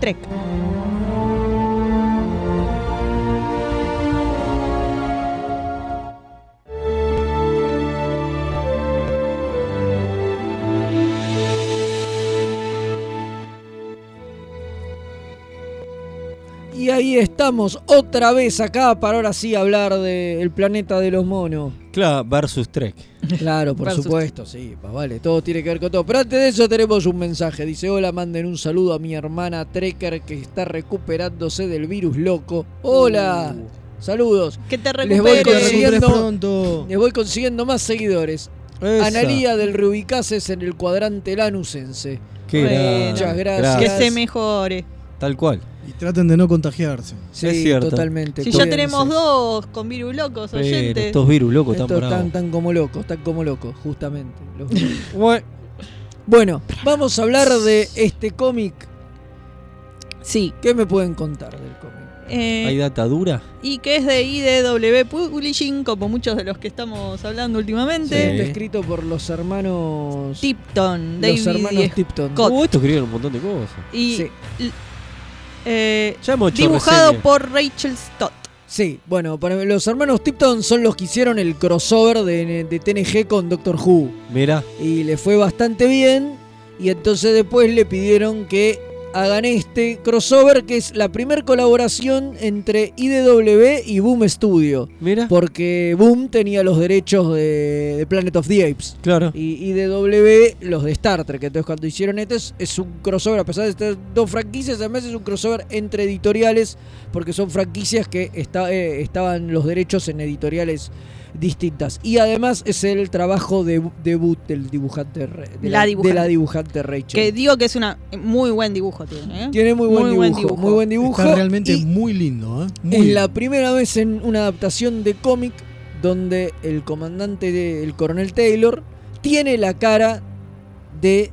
Trek. Estamos otra vez acá para ahora sí hablar del planeta de los monos. Claro, versus Trek. Claro, por Versus- supuesto, sí, pues vale, todo tiene que ver con todo. Pero antes de eso tenemos un mensaje. Dice, hola, manden un saludo a mi hermana Trekker que está recuperándose del virus loco. Hola, saludos. Que te Les voy recuperes. consiguiendo, pronto. les voy consiguiendo más seguidores. Esa. Analía del Rubicases en el cuadrante lanusense. Qué Bueno, grande. Muchas gracias. Que se mejore. Tal cual. Y traten de no contagiarse. Sí, Es cierto. totalmente. Si ya tenemos dos con virus locos, Pero oyentes. estos virus locos tan están tan como locos, están como locos, justamente. Los- Bue- bueno, vamos a hablar de este cómic. Sí. ¿Qué me pueden contar del cómic? Eh, ¿Hay data dura? y que es de IDW Publishing, como muchos de los que estamos hablando últimamente. Está escrito por los hermanos Tipton, los David hermanos y Tipton. Scott. Uh, estos escribieron un montón de cosas. Y Sí. Eh, Ya hemos hecho dibujado reseña. por Rachel Stott. Sí, bueno, para los hermanos Tipton son los que hicieron el crossover de, de TNG con Doctor Who. Mira, Y le fue bastante bien. Y entonces después le pidieron que hagan este crossover, que es la primera colaboración entre IDW y Boom Studio. mira. Porque Boom tenía los derechos de, de Planet of the Apes. Claro. Y IDW los de Star Trek. Entonces cuando hicieron esto es, es un crossover, a pesar de estar dos franquicias, además es un crossover entre editoriales, porque son franquicias que está, eh, estaban los derechos en editoriales distintas. Y además es el trabajo de, debut del dibujante, de, La la, dibujante. de la dibujante Rachel. Que digo que es una muy buen dibujo tiene. ¿eh? Tiene muy buen, dibujo, muy buen dibujo. Está realmente y muy lindo, ¿eh? Muy es lindo. la primera vez en una adaptación de cómic donde el comandante, de- el coronel Taylor, tiene la cara de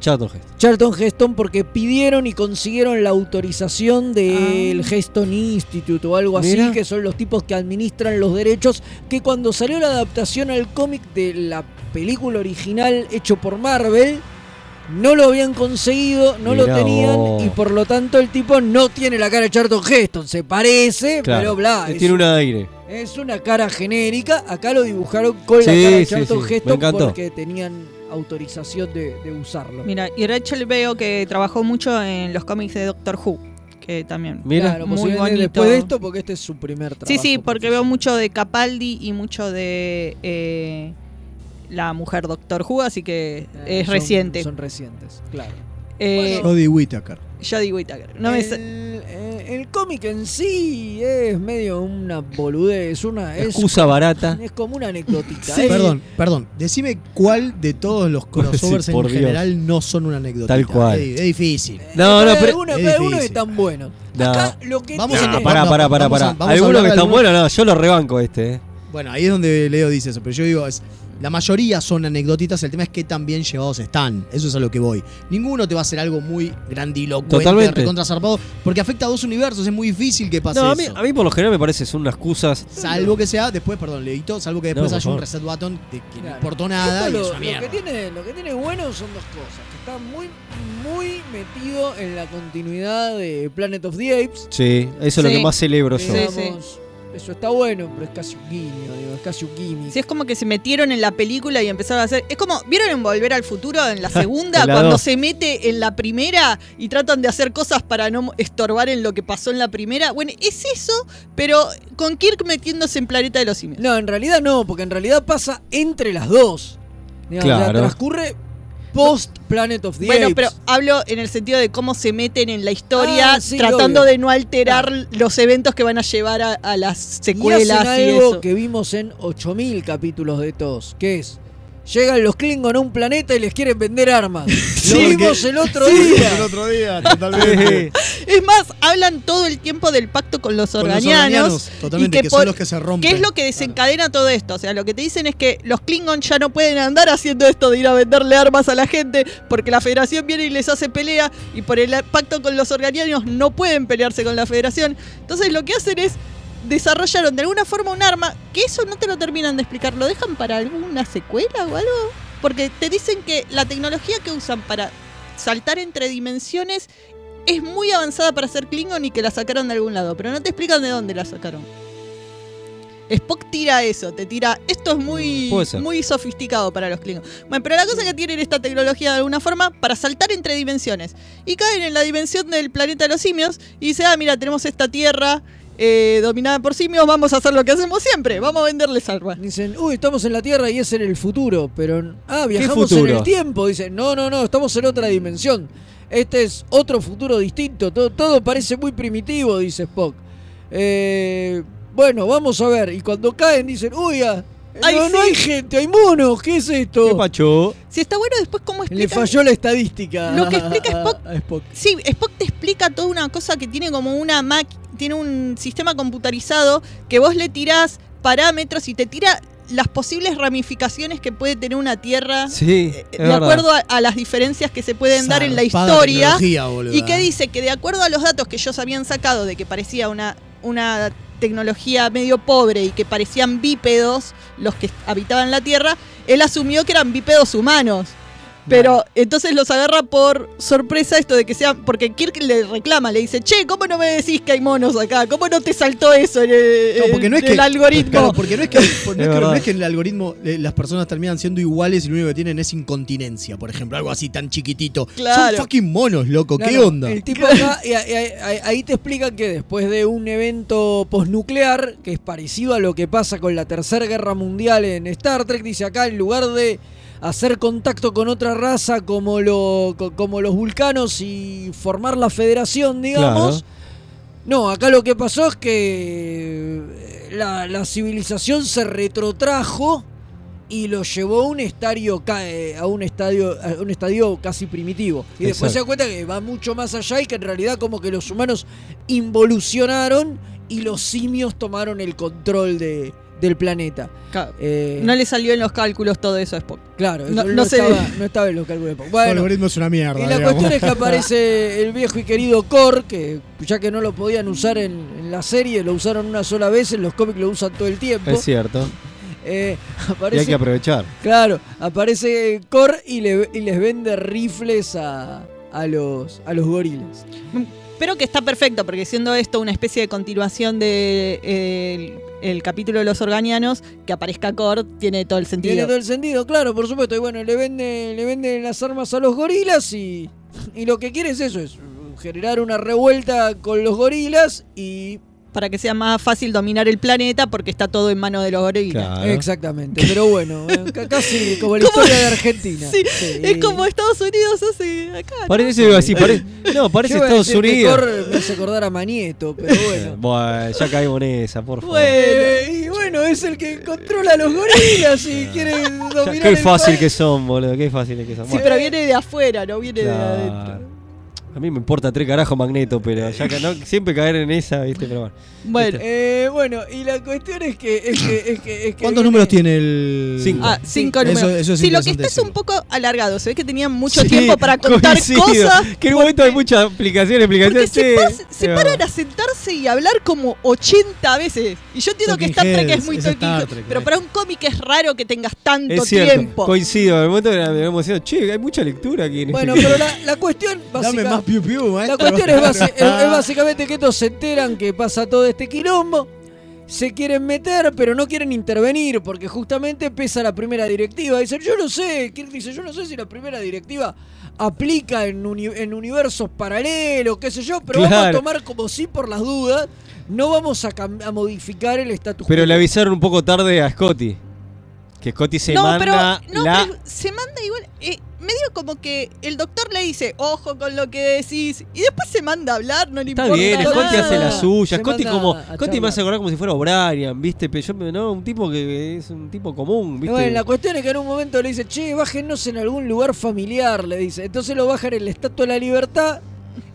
Chato gesto. Charlton Heston porque pidieron y consiguieron la autorización del Heston Institute o algo así, Mira. que son los tipos que administran los derechos, que cuando salió la adaptación al cómic de la película original hecho por Marvel, no lo habían conseguido, no lo tenían vos. y por lo tanto el tipo no tiene la cara de Charlton Heston, se parece, Claro. pero bla. Es Tiene un aire. es una cara genérica. Acá lo dibujaron con la cara de Charlton sí. Heston porque tenían autorización de, de usarlo. Mira, y Rachel veo que trabajó mucho en los cómics de Doctor Who, que también Mira. Claro, muy bonito. después de esto, porque este es su primer trabajo. Sí, sí, porque veo mucho de Capaldi y mucho de eh, la mujer Doctor Who, así que Eh, es son- reciente. Son recientes, claro. Eh, Jodie Whittaker. Jodie Whittaker. No me el, sa- eh, el cómic en sí es medio una boludez, una es, Excusa barata. es como una anecdotita. Sí, Es- perdón, perdón. Decime cuál de todos los crossovers Sí, por en Dios. general no son una anécdota. Tal cual. Es, es difícil. No, no, hay pero. algunos, es pero están buenos. No. Acá lo que Vamos tiene- a- No, pará, no, pará, pará, Algunos que están algunos- buenos, no, yo lo rebanco este, eh. Bueno, ahí es donde Leo dice eso, pero yo digo, es, la mayoría son anecdotitas, el tema es que tan bien llevados están. Eso es a lo que voy. Ninguno te va a hacer algo muy grandilocuente, Totalmente. recontra zarpado, porque afecta a dos universos, es muy difícil que pase No, a mí, eso. a mí por lo general me parece son unas excusas. Salvo que sea, después, perdón, Leito, salvo que después No, haya un reset button de que no Claro. importó nada y lo, es una lo mierda. que tiene, lo que tiene bueno son dos cosas. Que está muy, muy metido en la continuidad de Planet of the Apes. Sí, eso es lo que más celebro yo. Sí, Eso está bueno, pero es casi un guiño, digo, es casi un gimmick. Sí, es como que se metieron en la película y empezaron a hacer. Es como, ¿vieron en Volver al Futuro en la segunda? En la cuando dos. se mete en la primera y tratan de hacer cosas para no estorbar en lo que pasó en la primera. Bueno, es eso, pero con Kirk metiéndose en Planeta de los Simios. No, en realidad no, porque en realidad pasa entre las dos. Digamos, o sea, Claro. transcurre post Planet of the Bueno, Apes. pero hablo en el sentido de cómo se meten en la historia, Ah, sí, tratando obvio. de no alterar los eventos que van a llevar a, a las y secuelas hacen y, algo eso. que vimos en 8000 capítulos de TOS, que es llegan los Klingon a un planeta y les quieren vender armas. Lo vimos el otro día. El otro día, totalmente. Es más, hablan todo el tiempo del pacto con los organianos. totalmente, y que son por- los que se rompen. ¿Qué es lo que desencadena todo esto? O sea, lo que te dicen es que los Klingon ya no pueden andar haciendo esto de ir a venderle armas a la gente porque la Federación viene y les hace pelea y por el pacto con los organianos no pueden pelearse con la Federación. Entonces lo que hacen es desarrollaron de alguna forma un arma que eso no te lo terminan de explicar. ¿Lo dejan para alguna secuela o algo? Porque te dicen que la tecnología que usan para saltar entre dimensiones es muy avanzada para ser Klingon y que la sacaron de algún lado, pero no te explican de dónde la sacaron. Spock tira eso, te tira. Esto es muy, ser. muy sofisticado para los Klingons. Bueno, pero la cosa que tienen esta tecnología de alguna forma para saltar entre dimensiones. Y caen en la dimensión del planeta de los simios y dice, ah, mira, tenemos esta tierra eh, dominada por simios, vamos a hacer lo que hacemos siempre, vamos a venderles armas. Dicen, uy, estamos en la Tierra y es en el futuro, pero... Ah, viajamos en el tiempo. Dicen, no, no, no, estamos en otra dimensión. Este es otro futuro distinto. Todo, todo parece muy primitivo, dice Spock. Eh, bueno, vamos a ver. Y cuando caen dicen, uy, ah, Ay, no, hay gente, hay monos, ¿qué es esto? ¿Qué pacho? Si está bueno después cómo Le explica... falló la estadística. Lo que explica a- Spock- a Spock. Sí, Spock te explica toda una cosa que tiene como una Mac, tiene un sistema computarizado que vos le tirás parámetros y te tira las posibles ramificaciones que puede tener una Tierra Sí, es de verdad. acuerdo a, a las diferencias que se pueden dar en la historia y que dice que de acuerdo a los datos que ellos habían sacado de que parecía una, una tecnología medio pobre y que parecían bípedos los que habitaban la Tierra, él asumió que eran bípedos humanos. Pero entonces los agarra por sorpresa esto de que sean. Porque Kirk le reclama, le dice, che, ¿cómo no me decís que hay monos acá? ¿Cómo no te saltó eso en el, No, porque no es en el que, algoritmo? Claro, porque no es que, por- no es que- no es que en el algoritmo eh, las personas terminan siendo iguales y lo único que tienen es incontinencia, por ejemplo, algo así tan chiquitito. Claro. Son fucking monos, loco, ¿qué onda? El tipo acá, y- y- y- ahí te explican que después de un evento posnuclear, que es parecido a lo que pasa con la Tercera Guerra Mundial en Star Trek, dice acá, en lugar de hacer contacto con otra raza como, lo, co- como los vulcanos y formar la federación, digamos. Claro. No, acá lo que pasó es que eh, la, la civilización se retrotrajo y lo llevó a un estadio eh, a un estadio a un estadio casi primitivo y después se da cuenta que va mucho más allá y que en realidad como que los humanos involucionaron y los simios tomaron el control de, del planeta Eh, No le salió en los cálculos todo eso a Spock. claro no- estaba, no estaba en los cálculos de Spock. el algoritmo es una mierda. y la digamos. cuestión es que aparece el viejo y querido Core, que ya que no lo podían usar en, en la serie, lo usaron una sola vez, en los cómics lo usan todo el tiempo. Es cierto. Eh, Y hay que aprovechar. Claro, aparece Core y, le- y les vende rifles a, a los, a los gorilas. Pero que está perfecto, porque siendo esto una especie de continuación de eh, el, el capítulo de los organianos, que aparezca Cord tiene todo el sentido. Tiene todo el sentido, claro, por supuesto. Y bueno, le vende, le venden las armas a los gorilas y, y lo que quiere es eso, es generar una revuelta con los gorilas y Para que sea más fácil dominar el planeta, porque está todo en manos de los gorilas. Claro. Exactamente, pero bueno, eh, ca- casi como la historia de Argentina. Sí, Sí. es como Estados Unidos hace acá. ¿no? Parece así, pare- no, parece Yo Estados Unidos. Me hace acordar a Manieto, pero bueno. Bueno, ya caímos en esa, por favor. Eh, y bueno, es el que controla a los gorilas y quiere Ya, dominar qué el fácil país. que son, boludo, qué fáciles que son. Sí, Bueno, pero viene de afuera, no viene de adentro. A mí me importa tres carajos Magneto, pero ya que no, siempre caer en esa, viste, pero bueno. Bueno, Eh, bueno, y la cuestión es que. Es que, es que, es que ¿Cuántos viene- números tiene el...? Cinco. Ah, cinco números. eso es sí, lo que está es un poco alargado. Se ve que tenían mucho Sí, tiempo para contar coincido. cosas. Que en un momento hay mucha explicación, explicación. Porque se, sí, pas- se paran a sentarse y hablar como 80 veces. Y yo entiendo que Star Trek es muy Star Trek, pero eh. para un cómic es raro que tengas tanto Es cierto, tiempo. coincido. En el momento habíamos diciendo, che, hay mucha lectura aquí en Bueno, este pero la, la cuestión. Dame básica- más piu piu, La cuestión es, basi- es- es básicamente que estos se enteran que pasa todo este quilombo. Se quieren meter, pero no quieren intervenir, porque justamente pesa la primera directiva. Dicen, yo no sé, Kirk dice, yo no sé si la primera directiva aplica en, uni- en universos paralelos, qué sé yo, pero vamos a tomar como sí por las dudas, no vamos a, cam- a modificar el estatus Pero le avisaron un poco tarde a Scotty. Que Scotty se no, manda pero, no, la. pero se manda igual. eh, medio como que el doctor le dice, ojo con lo que decís. Y después se manda a hablar, no le Está importa bien, nada. Scotty hace la suya. Se Scotty como. Scotty me hace acordar como si fuera O'Brien, ¿viste? Pero yo, no, un tipo que es un tipo común, ¿viste? Bueno, la cuestión es que en un momento le dice, che, bájenos en algún lugar familiar, le dice. Entonces lo bajan en la Estatua de la Libertad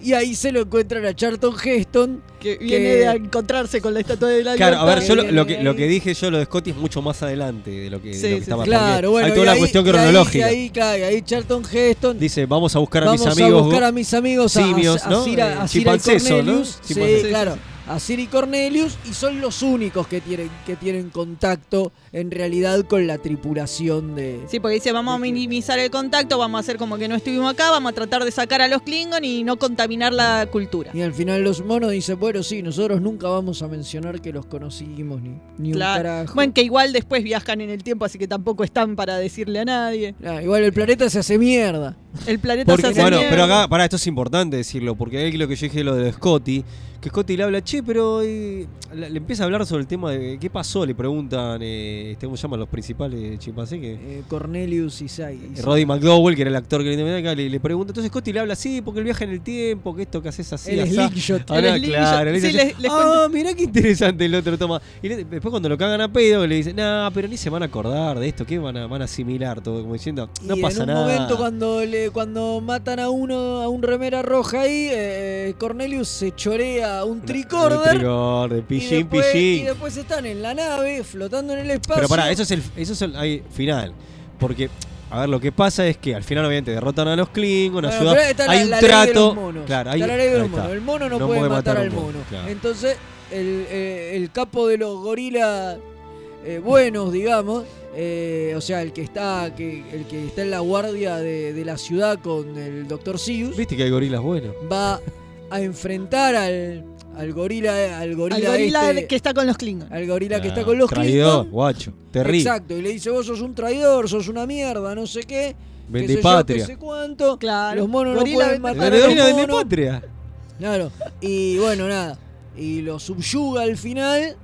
y ahí se lo encuentran a Charlton Heston. Que viene de encontrarse con la estatua de la Claro, a ver, libertad. yo lo, lo que, lo que dije yo, lo de Scotty es mucho más adelante de lo que, de Sí, lo que sí. Claro, bueno. Hay toda y la ahí- cuestión y ahí- cronológica. Y ahí, claro, y ahí Charlton Heston Dice, vamos a buscar a Vamos mis amigos. a buscar a mis amigos a- simios, a, ¿no? Cira, Eh, a Cira y son, ¿no? Cornelius. Sí, claro. A Siri Cornelius y son los únicos que tienen, que tienen contacto en realidad con la tripulación de... Sí, porque dice, vamos a minimizar el contacto, vamos a hacer como que no estuvimos acá, vamos a tratar de sacar a los Klingon y no contaminar la cultura. Y al final los monos dicen, bueno, sí, nosotros nunca vamos a mencionar que los conocimos ni, ni un Claro. carajo. Bueno, que igual después viajan en el tiempo, así que tampoco están para decirle a nadie. Ah, igual el planeta se hace mierda. El planeta Porque, se hace bueno, mierda. pero acá, para esto es importante decirlo, porque ahí lo que yo dije lo de Scotty, que Scotty le habla, che, pero eh", le, empieza a hablar sobre el tema de qué pasó, le preguntan, eh, este, ¿cómo se llaman los principales chimpancés? Que, Eh, Cornelius y. Eh, Roddy McDowell, que era el actor que le le, pregunta. Entonces Scotty le habla así, porque el viaje en el tiempo, que esto que haces así, El asá". slingshot. Ah, El claro, le Sí, les- les ah, mirá qué interesante el otro toma. Y le- después cuando lo cagan a pedo, le dicen, nah, pero ni se van a acordar de esto, ¿qué van a, van a asimilar todo? Como diciendo, no y pasa en un nada. momento cuando le cuando matan a uno a un remera roja ahí Cornelius se chorea un tricorder de y pillín, después, y después están en la nave flotando en el espacio Pero pará, eso es el, eso es el ahí, final. Porque, a ver, lo que pasa es que al final, obviamente, derrotan a los Klingon, Bueno, ayudan. pero está la- hay un la ley de trato. monos. Claro, hay, Está la ley de los monos. El mono no, puede, matar, al un mono. claro. Entonces, el, eh, el capo de los gorilas eh, buenos, digamos, eh, o sea, el que está que el que está en la guardia de, de la ciudad con el Dr. Sius, Viste que hay gorilas buenos. va a enfrentar al, al gorila al gorila, Al gorila este- que está con los Klingon. al gorila que Ah, está con los Traidor, Klingon. guacho. Terrible. Exacto, y le dice, vos sos un traidor, sos una mierda, no sé qué. Vende yo, patria. sé cuánto. Claro. Los monos Gorila no pueden matar a los monos. patria. Claro, y bueno, nada. Y lo subyuga al final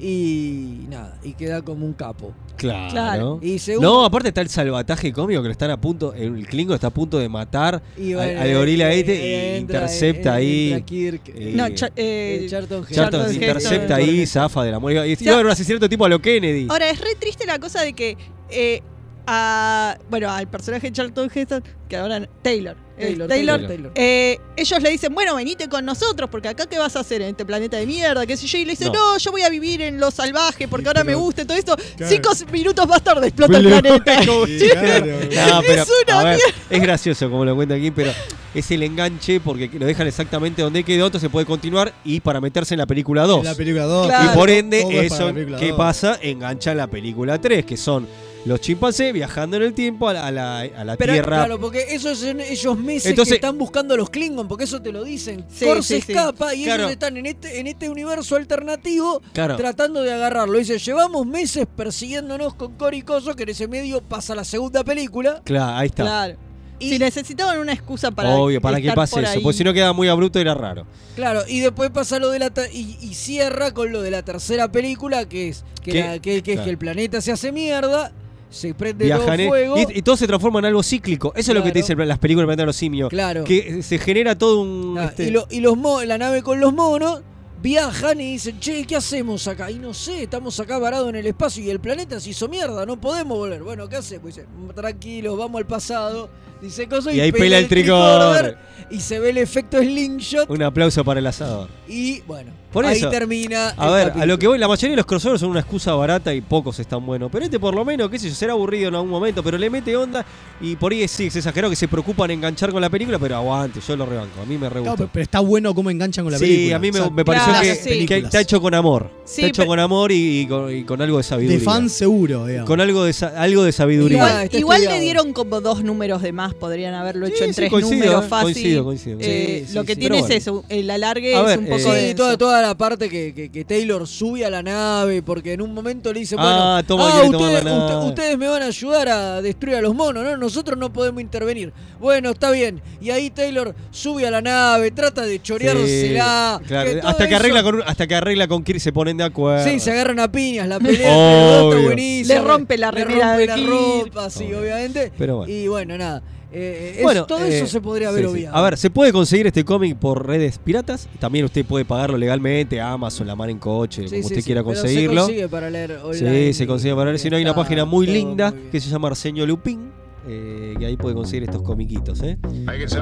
y nada, y queda como un capo. Claro. Claro. Y según- No, aparte está el salvataje cómico que lo están a punto, el Klingon está a punto de matar Y al, bueno, al gorila eh, este eh, y entra- intercepta eh, ahí. entra Kirk. eh, No, Cha- eh, Charlton Heston. Charlton Charlton intercepta Heston. ahí, zafa de la muerte. Y sea- iba a haber un asesinato tipo a lo Kennedy. Ahora, es re triste la cosa de que eh, a, bueno, al personaje de Charlton Heston, que ahora Taylor, Taylor, Taylor, eh, ellos le dicen, bueno, venite con nosotros, porque acá qué vas a hacer en este planeta de mierda, qué sé yo, y le dice, No. no, yo voy a vivir en lo salvaje, porque ahora me gusta y todo esto. Claro. Cinco minutos más tarde explota el planeta. Como Sí, siempre. No, pero, es una ver, mierda. es gracioso como lo cuenta aquí, pero es el enganche porque lo dejan exactamente donde quedó, entonces se puede continuar y para meterse en la película 2. En la película 2. Y por ende, eso, ¿qué 2. pasa? Engancha en la película 3, que son los chimpancés viajando en el tiempo a la, a la- a la Pero Tierra. claro, porque eso es en ellos meses Entonces- que están buscando a los Klingon, porque eso te lo dicen. Sí, Kor sí, se sí. escapa y Claro. ellos están en este, en este universo alternativo Claro. tratando de agarrarlo. Dice, llevamos meses persiguiéndonos con Cor y Coso, que en ese medio pasa la segunda película. Claro, ahí está. Claro. si necesitaban una excusa para Obvio, para que pase por eso, ahí. porque si no queda muy abrupto y era raro. Claro, y después pasa lo de la y, y cierra con lo de la tercera película, que es que, la- que- que es que el planeta se hace mierda, se prende Viajan todo en- fuego. y, y todo se transforma en algo cíclico. Eso es lo que te dicen las películas de Planeta de los Simios. Claro. Que se genera todo un. Ah, este, y, lo- y los mo- la nave con los monos viajan y dicen, che, ¿qué hacemos acá? Y no sé, estamos acá varados en el espacio y el planeta se hizo mierda, no podemos volver. Bueno, ¿qué hacemos? Dice, tranquilos, vamos al pasado. Dice cosas Y ahí pela el tricorder. Y se ve el efecto slingshot. Un aplauso para el asador. Y bueno, Por ahí eso, termina. A el ver, a lo que voy, la mayoría de los crossovers son una excusa barata y pocos están buenos. Pero este por lo menos, qué sé yo, será aburrido en algún momento, pero le mete onda y por ahí sí, se exageró que se preocupan en enganchar con la película, pero aguante, yo lo rebanco, a mí me re Claro, pero, pero está bueno cómo enganchan con la sí, película. a mí me, O sea, me pareció que, que películas. está hecho con amor. Sí, está hecho pero- con amor y, y con, y con algo de sabiduría. De fan seguro, digamos. Con algo de, algo de sabiduría. Igual, le dieron como dos números de más, podrían haberlo hecho en sí, tres coincido, números eh, fácil. coincido, coincido. Eh, Sí, lo sí, que sí. tiene es eso, el alargue es un poco eh, de Sí. Toda, la parte que, que- que Taylor sube a la nave, porque en un momento le dice, bueno, Ah, toma, ah, ustedes, la nave. usted- ustedes me van a ayudar a destruir a los monos, ¿no? Nosotros no podemos intervenir. Bueno, está bien. Y ahí Taylor sube a la nave, trata de choreársela. Sí, claro, que todo hasta, que eso- arregla con, hasta que arregla con Kirk se ponen de acuerdo. Sí, se agarran a piñas, la pelea Obvio. está buenísima. Le rompe la Le rompe de la Kirk. ropa, sí, obviamente. Pero bueno. Y bueno, nada. Eh, es- Bueno, todo eh, eso se podría sí, haber sí. obviado. A ver, se puede conseguir este cómic por redes piratas. También usted puede pagarlo legalmente, Amazon, La Mar en Coche, Sí, como sí, usted sí, quiera pero conseguirlo. Se consigue para leer online. Sí, se consigue para leer. Si no, hay una página muy linda muy que se llama Arsenio Lupín. Eh, que ahí puede conseguir estos comiquitos, ¿eh? Parece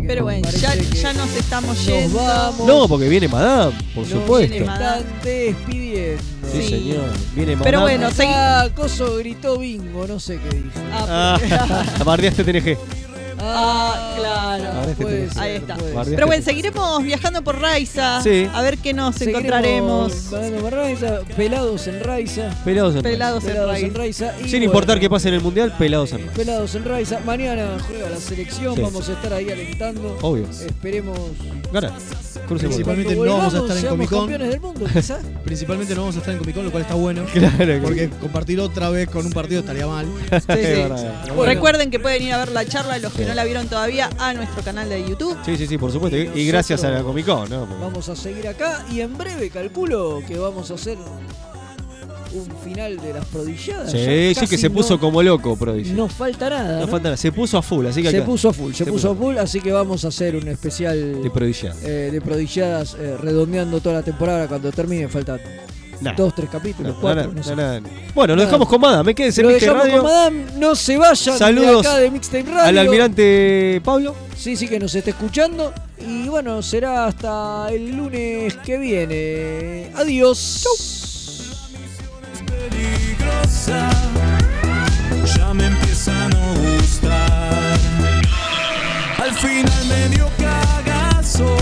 que- Pero bueno, ya, ya nos estamos nos yendo. vamos. No, porque viene Madame, por Nos supuesto. están despidiendo. Sí, Sí. señor. Viene Madame. Pero bueno, Acá Coso gritó bingo, no sé qué dijo. Ah, Ah, bardeaste TNG. Ah, claro. Ahora este ahí está. Pero bueno, seguiremos viajando por Raiza. Sí. A ver qué nos Seguiremos encontraremos. por Raiza, pelados en Raiza. Pelados en Pelados en Pelados en Raiza. Raiza. y Sin bueno, importar qué pase en el mundial, pelados en Raiza. Pelados en Raiza. Mañana juega la selección. Sí. Vamos a estar ahí alentando. Obvio. Esperemos. Principalmente no vamos a estar en Comic Con. campeones del mundo, quizás. Principalmente no vamos a estar en Comic Con, lo cual está bueno. Claro Porque compartir otra vez con un partido estaría mal. Sí, sí. verdad. Pero bueno. Recuerden que pueden ir a ver la charla, los que no la vieron todavía, a nuestro canal de YouTube. Sí, sí, sí, por supuesto. Y, y gracias a la Comic Con, ¿no? Porque- Vamos a seguir acá y en breve calculo que vamos a hacer un final de las prodigiadas. Sí, sí, que se puso no- como loco, Prodigy. No falta nada. No ¿no? falta nada. Se puso a full, así que se acá- puso a full, se, Se puso puso a full, así que vamos a hacer un especial De prodigiadas. eh, de prodigiadas eh, redondeando toda la temporada cuando termine. Faltan Nah. dos, tres capítulos, No, cuatro, no sé. nada. Bueno, lo dejamos con Madame. Quédense en Mixtape dejamos Radio. con Madame, no se vayan Saludos de acá de Mixtape Radio. Al almirante Pablo. Sí, sí, que nos esté escuchando. Y bueno, será hasta el lunes que viene. Adiós peligrosa, ya me empieza a no gustar. Al final me dio cagazo.